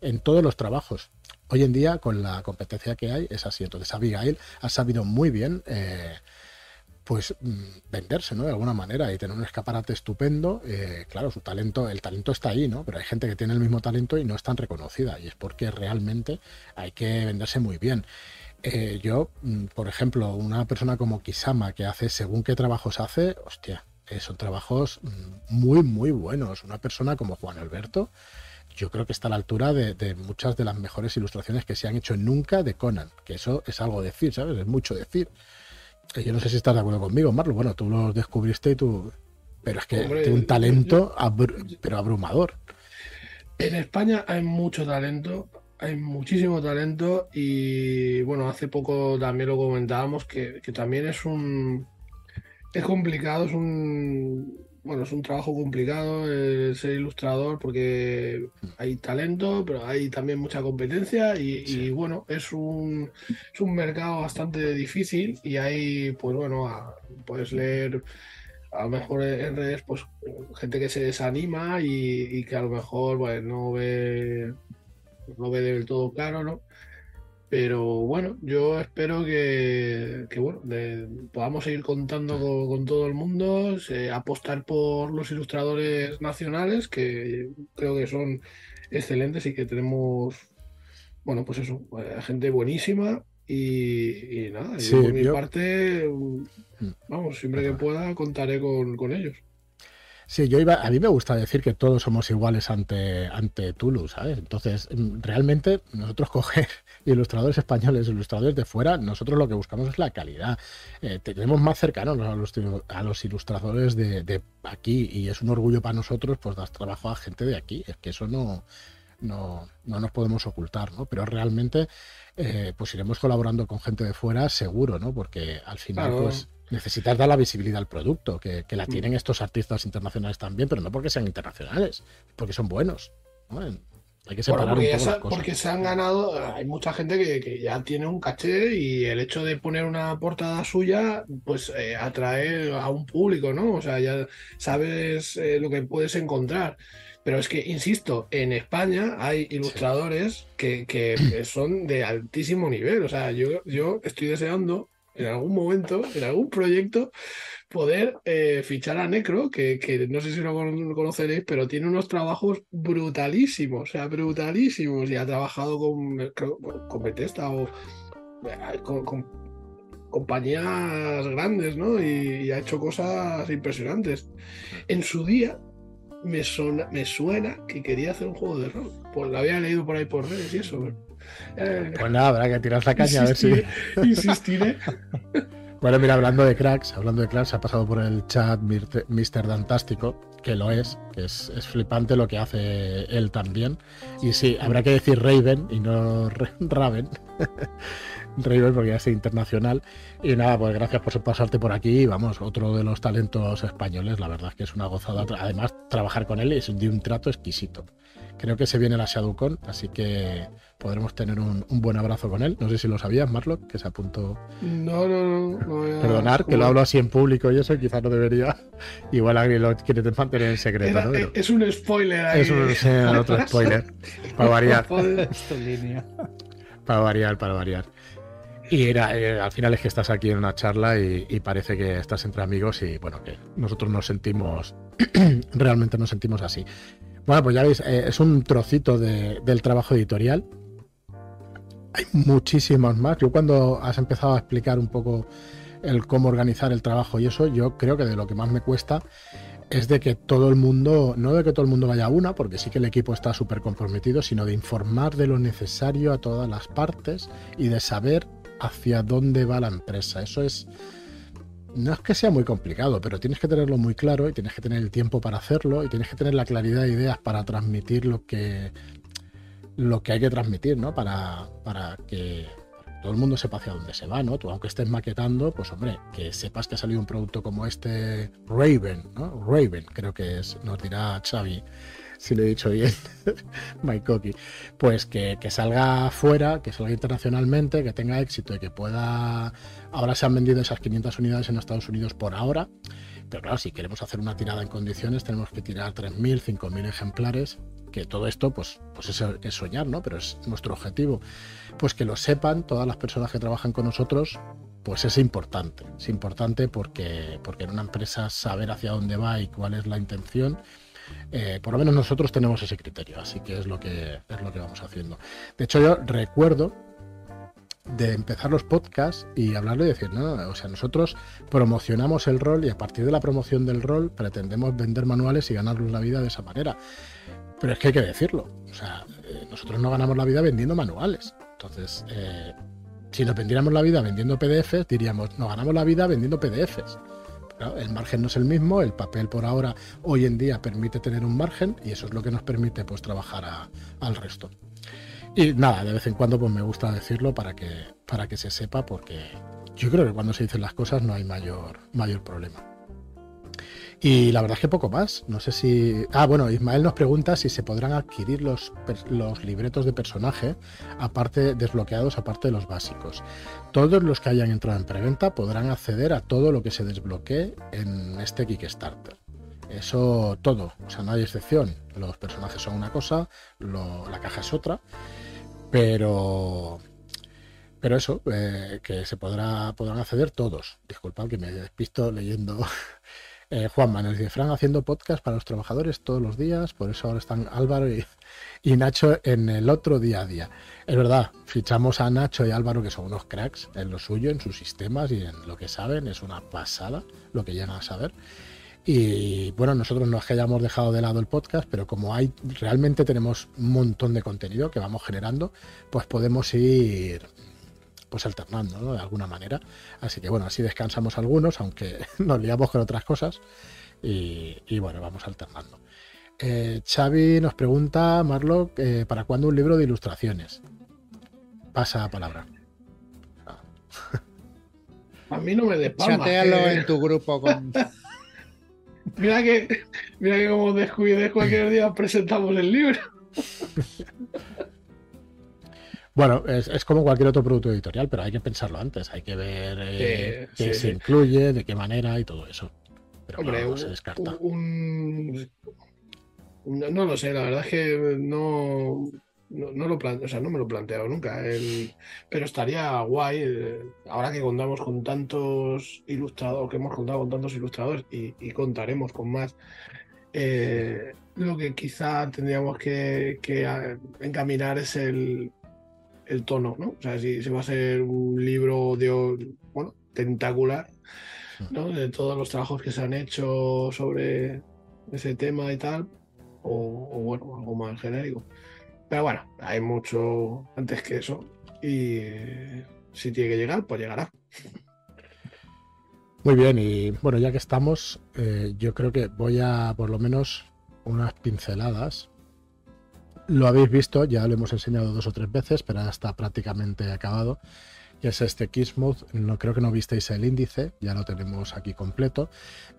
En todos los trabajos. Hoy en día, con la competencia que hay, es así. Entonces, Abigail ha sabido muy bien eh, pues mm, venderse, ¿no? De alguna manera y tener un escaparate estupendo. Eh, claro, su talento, el talento está ahí, ¿no? Pero hay gente que tiene el mismo talento y no es tan reconocida. Y es porque realmente hay que venderse muy bien. Eh, yo, mm, por ejemplo, una persona como Kisama que hace según qué trabajos hace, hostia, son trabajos mm, muy, muy buenos. Una persona como Juan Alberto, yo creo que está a la altura de, muchas de las mejores ilustraciones que se han hecho nunca de Conan, que eso es algo decir, ¿sabes? Es mucho decir. Yo no sé si estás de acuerdo conmigo, Marlo. Bueno, tú lo descubriste y tú. Pero es que tiene un talento, pero abrumador. En España hay mucho talento, hay muchísimo talento y bueno, hace poco también lo comentábamos que también es un, es complicado, es un bueno, es un trabajo complicado ser ilustrador porque hay talento, pero hay también mucha competencia y, bueno, es un, es un mercado bastante difícil y hay, pues bueno, puedes leer a lo mejor en redes, pues gente que se desanima y, que a lo mejor pues, no ve no ve del todo claro, ¿no? Pero bueno, yo espero que, bueno, podamos seguir contando con, todo el mundo, apostar por los ilustradores nacionales, que creo que son excelentes y que tenemos, bueno, pues eso, eh, gente buenísima. Y, nada, por mi parte, vamos, siempre que pueda contaré con, con ellos. Sí, yo iba, a mí me gusta decir que todos somos iguales ante, ante Tulu, ¿sabes? Entonces, mm, realmente nosotros coger ilustradores españoles, ilustradores de fuera, nosotros lo que buscamos es la calidad. Eh, tenemos más cercanos a los, a los ilustradores de, aquí y es un orgullo para nosotros pues dar trabajo a gente de aquí. Es que eso no, no, no nos podemos ocultar, ¿no? Pero realmente eh, pues iremos colaborando con gente de fuera seguro, ¿no? Porque al final pues necesitas dar la visibilidad al producto, que, la tienen estos artistas internacionales también, pero no porque sean internacionales, porque son buenos. Hay que separar porque, un poco ya las se, cosas. porque se han ganado, hay mucha gente que, que ya tiene un caché y el hecho de poner una portada suya, pues eh, atrae a un público, ¿no? O sea, ya sabes eh, lo que puedes encontrar. Pero es que, insisto, en España hay ilustradores que, que son de altísimo nivel. O sea, yo, yo estoy deseando en algún momento, en algún proyecto, poder eh, fichar a Necro, que, que no sé si lo con- conoceréis, pero tiene unos trabajos brutalísimos, o sea, brutalísimos. Y ha trabajado con, con Bethesda o eh, con, con compañías grandes, ¿no? Y, y ha hecho cosas impresionantes. En su día me, sona- me suena que quería hacer un juego de rol. Pues lo había leído por ahí por redes y eso. Eh, Pues nada, habrá que tirar la caña a ver si. insistiré, insistiré. Bueno, mira, hablando de cracks, hablando de cracks, ha pasado por el chat Mr. Dantástico, que lo es, que es, es flipante lo que hace él también. Y sí, habrá que decir Raven y no Ra- Raven. Raven porque ya es internacional. Y nada, pues gracias por pasarte por aquí. Vamos, otro de los talentos españoles, la verdad es que es una gozada. Además, trabajar con él es de un trato exquisito. Creo que se viene la ShadowCon, así que podremos tener un, un buen abrazo con él. No sé si lo sabías, Marlock, que se apuntó No, no, no. no Perdonar, que lo hablo así en público y eso, quizás no debería. Igual alguien lo quiere mantener en secreto, Era- ¿no? Pero es un spoiler ahí. es un, otro spoiler. Para variar, para variar, para variar. Y era, eh, al final es que estás aquí en una charla y, y parece que estás entre amigos y bueno, que nosotros nos sentimos, realmente nos sentimos así. Bueno, pues ya veis, eh, es un trocito de- del trabajo editorial. Hay muchísimos más. Yo cuando has empezado a explicar un poco el cómo organizar el trabajo y eso, yo creo que de lo que más me cuesta es de que todo el mundo, no de que todo el mundo vaya a una, porque sí que el equipo está súper comprometido, sino de informar de lo necesario a todas las partes y de saber hacia dónde va la empresa. Eso es, no es que sea muy complicado, pero tienes que tenerlo muy claro y tienes que tener el tiempo para hacerlo y tienes que tener la claridad de ideas para transmitir lo que, lo que hay que transmitir, ¿no? Para, para que todo el mundo sepa hacia dónde se va, ¿no? Tú, aunque estés maquetando, pues hombre, que sepas que ha salido un producto como este Raven, ¿no? Raven, creo que es, nos dirá Xavi, si lo he dicho bien, Cocky, pues que, que salga fuera, que salga internacionalmente, que tenga éxito y que pueda... Ahora se han vendido esas 500 unidades en Estados Unidos por ahora, pero claro, si queremos hacer una tirada en condiciones, tenemos que tirar 3.000, 5.000 ejemplares, que todo esto, pues, pues es, soñar, ¿no? Pero es nuestro objetivo. Pues que lo sepan todas las personas que trabajan con nosotros, pues es importante. Es importante porque, porque en una empresa saber hacia dónde va y cuál es la intención, eh, por lo menos nosotros tenemos ese criterio, así que es lo que es lo que vamos haciendo. De hecho, yo recuerdo de empezar los podcasts y hablarlo y decir, no, o sea, nosotros promocionamos el rol y a partir de la promoción del rol pretendemos vender manuales y ganarnos la vida de esa manera. Pero es que hay que decirlo, o sea, eh, nosotros no ganamos la vida vendiendo manuales. Entonces, eh, si nos vendiéramos la vida vendiendo PDFs, diríamos, nos ganamos la vida vendiendo PDFs. El margen no es el mismo, el papel por ahora hoy en día permite tener un margen y eso es lo que nos permite pues trabajar al resto. Y nada, de vez en cuando pues me gusta decirlo para que, para que se sepa porque yo creo que cuando se dicen las cosas no hay mayor, mayor problema. Y la verdad es que poco más. No sé si. Ah, bueno, Ismael nos pregunta si se podrán adquirir los, los libretos de personaje, aparte, desbloqueados aparte de los básicos. Todos los que hayan entrado en preventa podrán acceder a todo lo que se desbloquee en este Kickstarter. Eso todo, o sea, no hay excepción. Los personajes son una cosa, la caja es otra, pero pero eso, eh, que se podrá podrán acceder todos. Disculpad que me despisto leyendo. Eh, Juan Manuel dice, Fran haciendo podcast para los trabajadores todos los días, por eso ahora están Álvaro y, y Nacho en el otro día a día. Es verdad, fichamos a Nacho y Álvaro, que son unos cracks en lo suyo, en sus sistemas y en lo que saben, es una pasada lo que llegan a saber. Y bueno, nosotros no es que hayamos dejado de lado el podcast, pero como hay realmente tenemos un montón de contenido que vamos generando, pues podemos ir pues alternando, ¿no? De alguna manera. Así que bueno, así descansamos algunos, aunque nos liamos con otras cosas. Y, y bueno, vamos alternando. Eh, Xavi nos pregunta, Marlock, eh, ¿para cuándo un libro de ilustraciones? Pasa palabra. A mí no me des palmas, Chatealo que- en tu grupo con. Mira que, mira que como descuides cualquier día presentamos el libro. Bueno, es, como cualquier otro producto editorial, pero hay que pensarlo antes, hay que ver eh, qué se incluye, de qué manera y todo eso. Pero Hombre, no, se descarta. no, lo sé, la verdad es que no, no, lo planteo, o sea, no me lo he planteado nunca. pero estaría guay, ahora que contamos con tantos ilustradores, que hemos contado con tantos ilustradores y, contaremos con más. Eh, lo que quizá tendríamos que, encaminar es el, el tono, ¿no? O sea, si, va a ser un libro de, bueno, tentacular, ¿no? De todos los trabajos que se han hecho sobre ese tema y tal, o, bueno, algo más genérico. Pero bueno, hay mucho antes que eso y si tiene que llegar, pues llegará. Muy bien, y bueno, ya que estamos, eh, yo creo que voy a por lo menos unas pinceladas lo habéis visto, ya lo hemos enseñado dos o tres veces, pero ya está prácticamente acabado. Y es este Kismuth. No creo que no visteis el índice, ya lo tenemos aquí completo.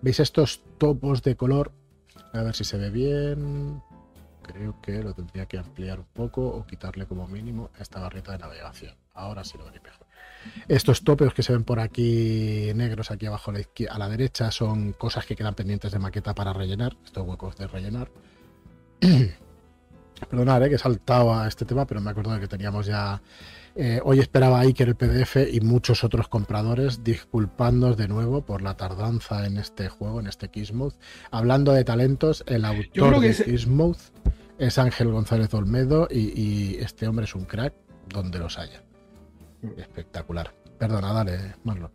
¿Veis estos topos de color? A ver si se ve bien. Creo que lo tendría que ampliar un poco o quitarle como mínimo esta barrita de navegación. Ahora sí lo veréis mejor. Estos topos que se ven por aquí negros aquí abajo a la, derecha son cosas que quedan pendientes de maqueta para rellenar. Estos huecos de rellenar. Perdonad, eh, que he saltado a este tema, pero me acuerdo de que teníamos ya. Eh, hoy esperaba Iker el PDF y muchos otros compradores disculpándonos de nuevo por la tardanza en este juego, en este Kismuth. Hablando de talentos, el autor de. Kismuth es Ángel González Olmedo y, este hombre es un crack donde los haya. Espectacular. Perdona, dale, Marlon.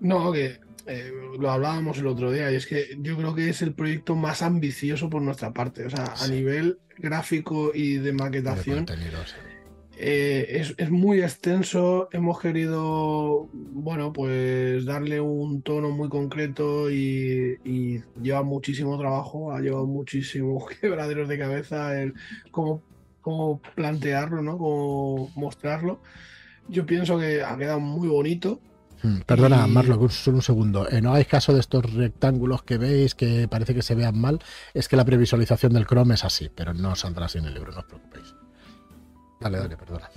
No, que eh, lo hablábamos el otro día, y es que yo creo que es el proyecto más ambicioso por nuestra parte. O sea, a nivel gráfico y de maquetación. Eh, es, muy extenso. Hemos querido, bueno, pues darle un tono muy concreto y, lleva muchísimo trabajo, ha llevado muchísimos quebraderos de cabeza el cómo, cómo plantearlo, ¿no? Cómo mostrarlo. Yo pienso que ha quedado muy bonito. Hmm, perdona, Marlo, solo un segundo. Eh, no hagáis caso de estos rectángulos que veis que parece que se vean mal. Es que la previsualización del Chrome es así, pero no saldrá así en el libro, no os preocupéis. Dale, dale, perdona.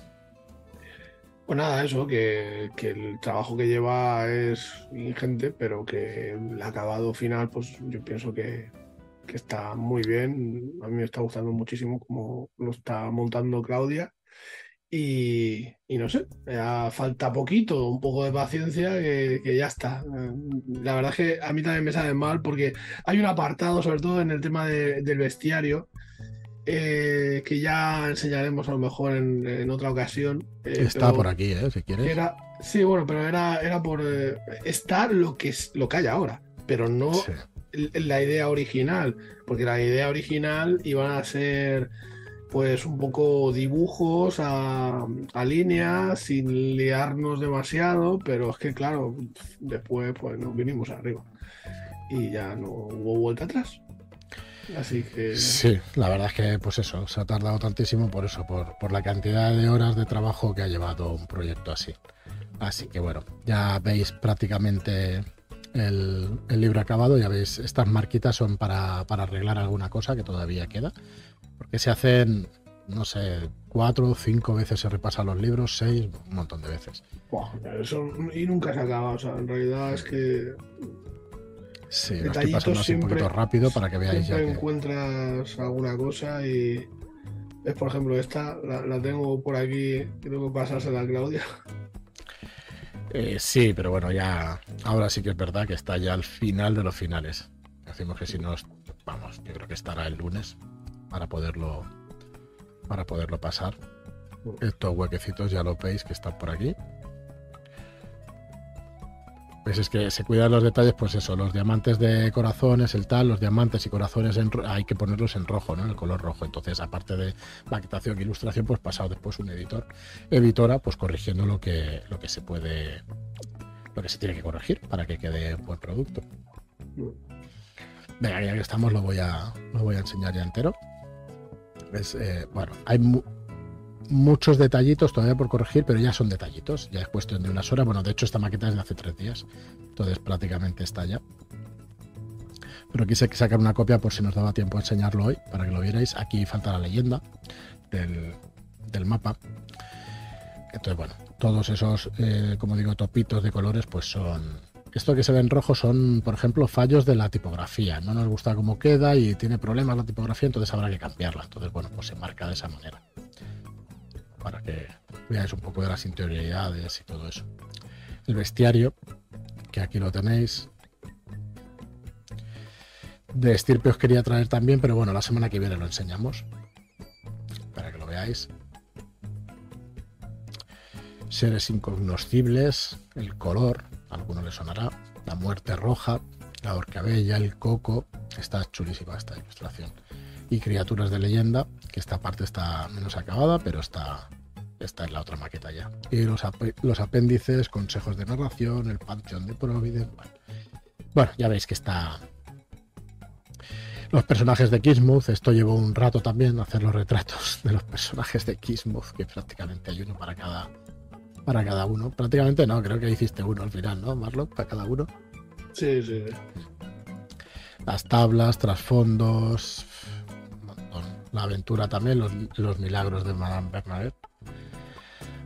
Pues nada, eso, que, el trabajo que lleva es ingente, pero que el acabado final, pues yo pienso que, que está muy bien. A mí me está gustando muchísimo cómo lo está montando Claudia. Y, no sé, falta poquito, un poco de paciencia que, ya está. La verdad es que a mí también me sale mal porque hay un apartado, sobre todo en el tema del bestiario, eh, que ya enseñaremos a lo mejor en, otra ocasión. Eh, está por aquí, ¿eh? si quieres. sí, bueno, pero era, era por eh, estar lo que, es, lo que hay ahora, pero no la idea original, porque la idea original iba a ser pues un poco dibujos a, a línea sin liarnos demasiado, pero es que claro, después pues nos vinimos arriba y ya no hubo vuelta atrás. Así que... Sí, la verdad es que pues eso, se ha tardado tantísimo por eso, por, por la cantidad de horas de trabajo que ha llevado un proyecto así. Así que bueno, ya veis prácticamente el, el, libro acabado, ya veis, estas marquitas son para, para arreglar alguna cosa que todavía queda. Porque se hacen, no sé, cuatro o cinco veces se repasan los libros, seis, un montón de veces. y nunca se acaba, o sea, en realidad es que. Sí, lo estoy pasando así un poquito rápido para que veáis ya. Que... encuentras alguna cosa y. Es por ejemplo esta, la, tengo por aquí, creo que pasársela a Claudia. Eh, sí, pero bueno, ya. Ahora sí que es verdad que está ya al final de los finales. Decimos que si no, vamos, yo creo que estará el lunes para poderlo para poderlo pasar. Estos huequecitos ya lo veis que están por aquí. Pues es que se cuidan los detalles, pues eso, los diamantes de corazones, el tal, los diamantes y corazones hay que ponerlos en rojo, ¿no? En el color rojo. Entonces, aparte de maquetación e ilustración, pues pasado después un editor, editora, pues corrigiendo lo que, lo que se puede, lo que se tiene que corregir para que quede buen producto. Venga, ya que estamos, lo voy a, lo voy a enseñar ya entero. Eh, bueno, hay muchos detallitos todavía por corregir, pero ya son detallitos, ya es cuestión de unas horas. Bueno, de hecho esta maqueta es de hace tres días, entonces prácticamente está ya. Pero quise sacar una copia por si nos daba tiempo a enseñarlo hoy, para que lo vierais. Aquí falta la leyenda del, del mapa. Entonces, bueno, todos esos, eh, como digo, topitos de colores, pues son... Esto que se ve en rojo son, por ejemplo, fallos de la tipografía. No nos gusta cómo queda y tiene problemas la tipografía, entonces habrá que cambiarla. Entonces, bueno, pues se marca de esa manera. Para que veáis un poco de las interioridades y todo eso. El bestiario, que aquí lo tenéis. De estirpe os quería traer también, pero bueno, la semana que viene lo enseñamos. Para que lo veáis seres incognoscibles, el color, a alguno le sonará, la muerte roja, la bella, el coco, está chulísima esta ilustración. Y criaturas de leyenda, que esta parte está menos acabada, pero está, está en la otra maqueta ya. Y los, los apéndices, consejos de narración, el panteón de Providence. Bueno. bueno, ya veis que está, los personajes de Kismuth, esto llevó un rato también hacer los retratos de los personajes de Kismuth, que prácticamente hay uno para cada para cada uno. Prácticamente no, creo que hiciste uno al final, ¿no, Marlock? Para cada uno. Sí, sí. Las tablas, trasfondos, la aventura también, los, milagros de Madame Bernadette.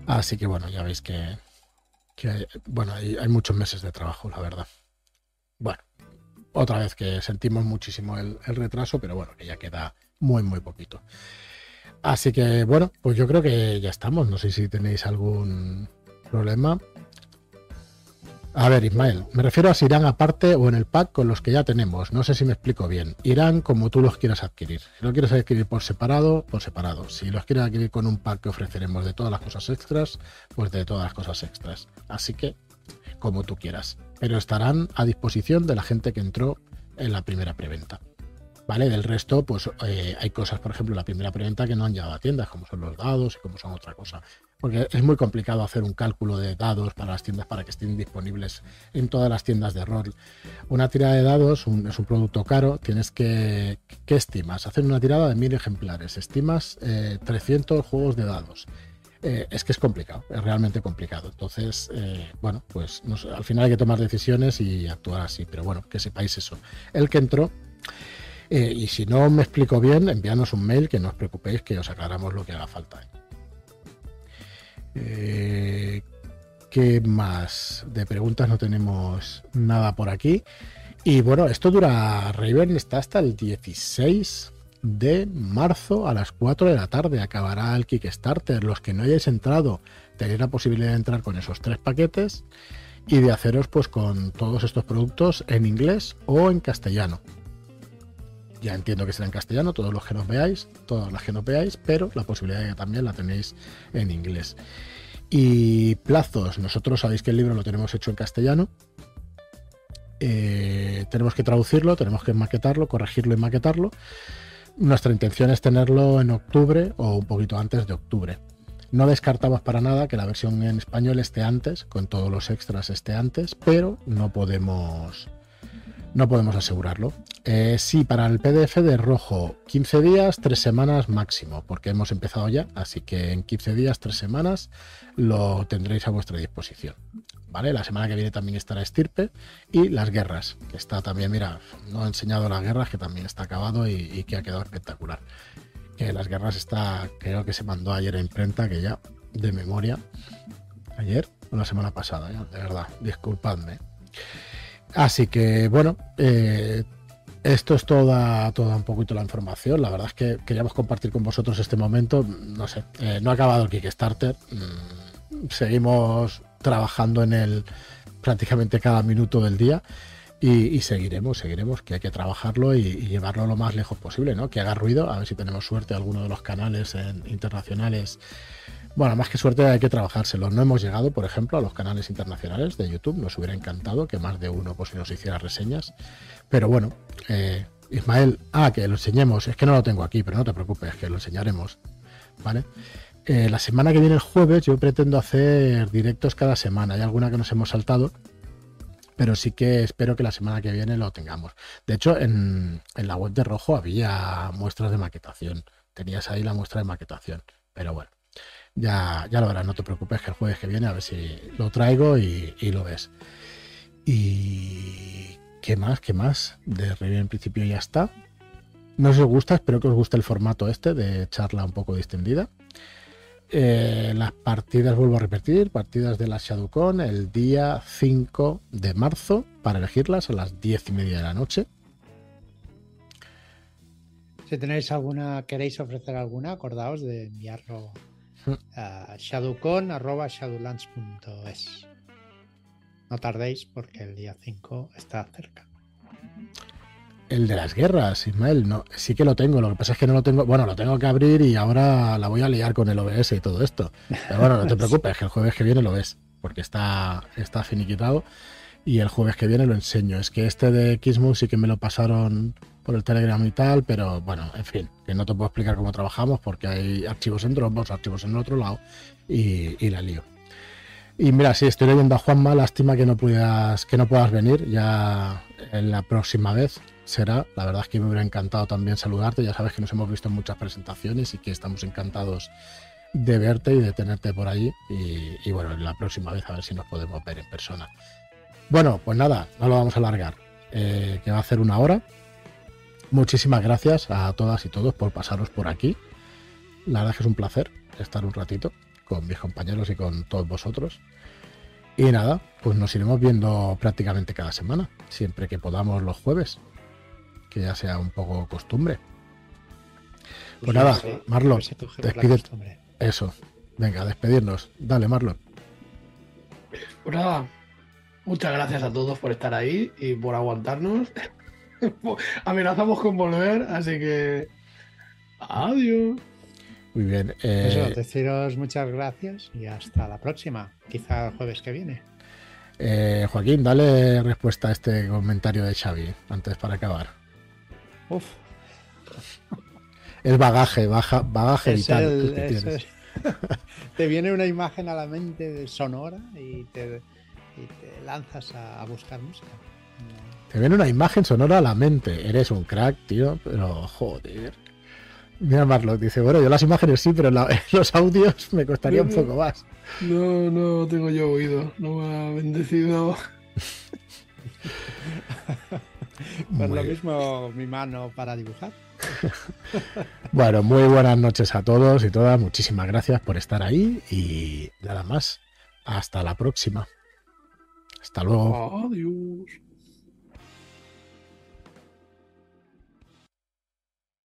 Así que bueno, ya veis que, hay, bueno, hay, muchos meses de trabajo, la verdad. Bueno, otra vez que sentimos muchísimo el, el retraso, pero bueno, que ya queda muy, muy poquito. Así que bueno, pues yo creo que ya estamos. No sé si tenéis algún problema. A ver, Ismael, me refiero a si irán aparte o en el pack con los que ya tenemos. No sé si me explico bien. Irán como tú los quieras adquirir. Si lo quieres adquirir por separado, por separado. Si los quieres adquirir con un pack que ofreceremos de todas las cosas extras, pues de todas las cosas extras. Así que, como tú quieras. Pero estarán a disposición de la gente que entró en la primera preventa. ¿Vale? Del resto, pues eh, hay cosas, por ejemplo, la primera preventa que no han llegado a tiendas, como son los dados y como son otra cosa. Porque es muy complicado hacer un cálculo de dados para las tiendas para que estén disponibles en todas las tiendas de rol. Una tirada de dados es un producto caro, tienes que... ¿Qué estimas? Hacer una tirada de mil ejemplares, estimas 300 eh, juegos de dados. Eh, es que es complicado, es realmente complicado. Entonces, bueno, pues al final hay que tomar decisiones y actuar así, pero bueno, que sepáis eso. El que entró eh, y si no me explico bien, envíanos un mail que no os preocupéis que os aclaramos lo que haga falta. Eh, ¿Qué más? De preguntas no tenemos nada por aquí. Y bueno, esto dura, Raven está hasta el 16 de marzo a las 4 de la tarde. Acabará el Kickstarter. Los que no hayáis entrado, tenéis la posibilidad de entrar con esos tres paquetes y de haceros pues con todos estos productos en inglés o en castellano ya entiendo que será en castellano, todos los que nos veáis, todas las que nos veáis, pero la posibilidad de que también la tenéis en inglés. Y plazos, nosotros sabéis que el libro lo tenemos hecho en castellano. Eh, tenemos que traducirlo, tenemos que maquetarlo, corregirlo y maquetarlo. Nuestra intención es tenerlo en octubre o un poquito antes de octubre. No descartamos para nada que la versión en español esté antes, con todos los extras esté antes, pero no podemos no podemos asegurarlo. Eh, sí, para el PDF de rojo, 15 días, 3 semanas máximo, porque hemos empezado ya, así que en 15 días, 3 semanas lo tendréis a vuestra disposición. ¿Vale? La semana que viene también estará Estirpe y las guerras, que está también, mira, no he enseñado las guerras, que también está acabado y, que ha quedado espectacular. Que las guerras está, creo que se mandó ayer a imprenta, que ya de memoria, ayer o la semana pasada, de verdad, disculpadme. Así que bueno, eh, esto es toda, toda un poquito la información. La verdad es que queríamos compartir con vosotros este momento. No sé, eh, no ha acabado el Kickstarter. Mm, seguimos trabajando en él prácticamente cada minuto del día. Y, seguiremos, seguiremos, que hay que trabajarlo y, llevarlo lo más lejos posible, ¿no? Que haga ruido, a ver si tenemos suerte alguno de los canales internacionales bueno, más que suerte hay que trabajárselo. No hemos llegado, por ejemplo, a los canales internacionales de YouTube. Nos hubiera encantado que más de uno pues, nos hiciera reseñas. Pero bueno, eh, Ismael, ah, que lo enseñemos. Es que no lo tengo aquí, pero no te preocupes, que lo enseñaremos. ¿Vale? Eh, la semana que viene, el jueves, yo pretendo hacer directos cada semana. Hay alguna que nos hemos saltado, pero sí que espero que la semana que viene lo tengamos. De hecho, en, en la web de Rojo había muestras de maquetación. Tenías ahí la muestra de maquetación. Pero bueno, ya, ya lo verás, no te preocupes que el jueves que viene a ver si lo traigo y, lo ves. Y qué más, qué más. De Review en principio ya está. No os gusta, espero que os guste el formato este de charla un poco distendida. eh, las partidas, vuelvo a repetir, partidas de la ShadowCon el día 5 de marzo para elegirlas a las 10 y media de la noche. Si tenéis alguna, queréis ofrecer alguna, acordaos de enviarlo. A shadowcon.shadowlands.es. No tardéis porque el día 5 está cerca. El de las guerras, Ismael, no, sí que lo tengo. Lo que pasa es que no lo tengo. Bueno, lo tengo que abrir y ahora la voy a liar con el OBS y todo esto. Pero bueno, no te preocupes, que el jueves que viene lo ves, porque está, está finiquitado. Y el jueves que viene lo enseño. Es que este de Kismu sí que me lo pasaron por el Telegram y tal, pero bueno, en fin, que no te puedo explicar cómo trabajamos porque hay archivos en Dropbox, archivos en otro lado y, y la lío. Y mira, sí, estoy leyendo a Juanma, lástima que no puedas, que no puedas venir, ya en la próxima vez será. La verdad es que me hubiera encantado también saludarte, ya sabes que nos hemos visto en muchas presentaciones y que estamos encantados de verte y de tenerte por allí. Y, y bueno, la próxima vez a ver si nos podemos ver en persona. Bueno, pues nada, no lo vamos a alargar, eh, que va a hacer una hora. Muchísimas gracias a todas y todos por pasaros por aquí. La verdad es que es un placer estar un ratito con mis compañeros y con todos vosotros. Y nada, pues nos iremos viendo prácticamente cada semana, siempre que podamos los jueves, que ya sea un poco costumbre. Pues nada, sí, Marlon, si despídete. Eso, venga, despedirnos. Dale, Marlon. Pues nada, muchas gracias a todos por estar ahí y por aguantarnos. Amenazamos con volver, así que adiós. Muy bien. Eso, eh, deciros muchas gracias y hasta la próxima. Quizá el jueves que viene. eh, Joaquín, dale respuesta a este comentario de Xavi antes para acabar. Uf, Es bagaje, baja, bagaje es vital el- que es tienes. el- te viene una imagen a la mente de sonora y te, y te lanzas a, a buscar música. Te viene una imagen sonora a la mente. Eres un crack, tío, pero joder. Mira, Marlon dice, bueno, yo las imágenes sí, pero la- los audios me costaría un poco más. No, no tengo yo oído, no me ha bendecido. Pues Muy lo mismo mi mano para dibujar. Bueno, muy buenas noches a todos y todas. Muchísimas gracias por estar ahí y nada más. Hasta la próxima. Hasta luego. Adiós.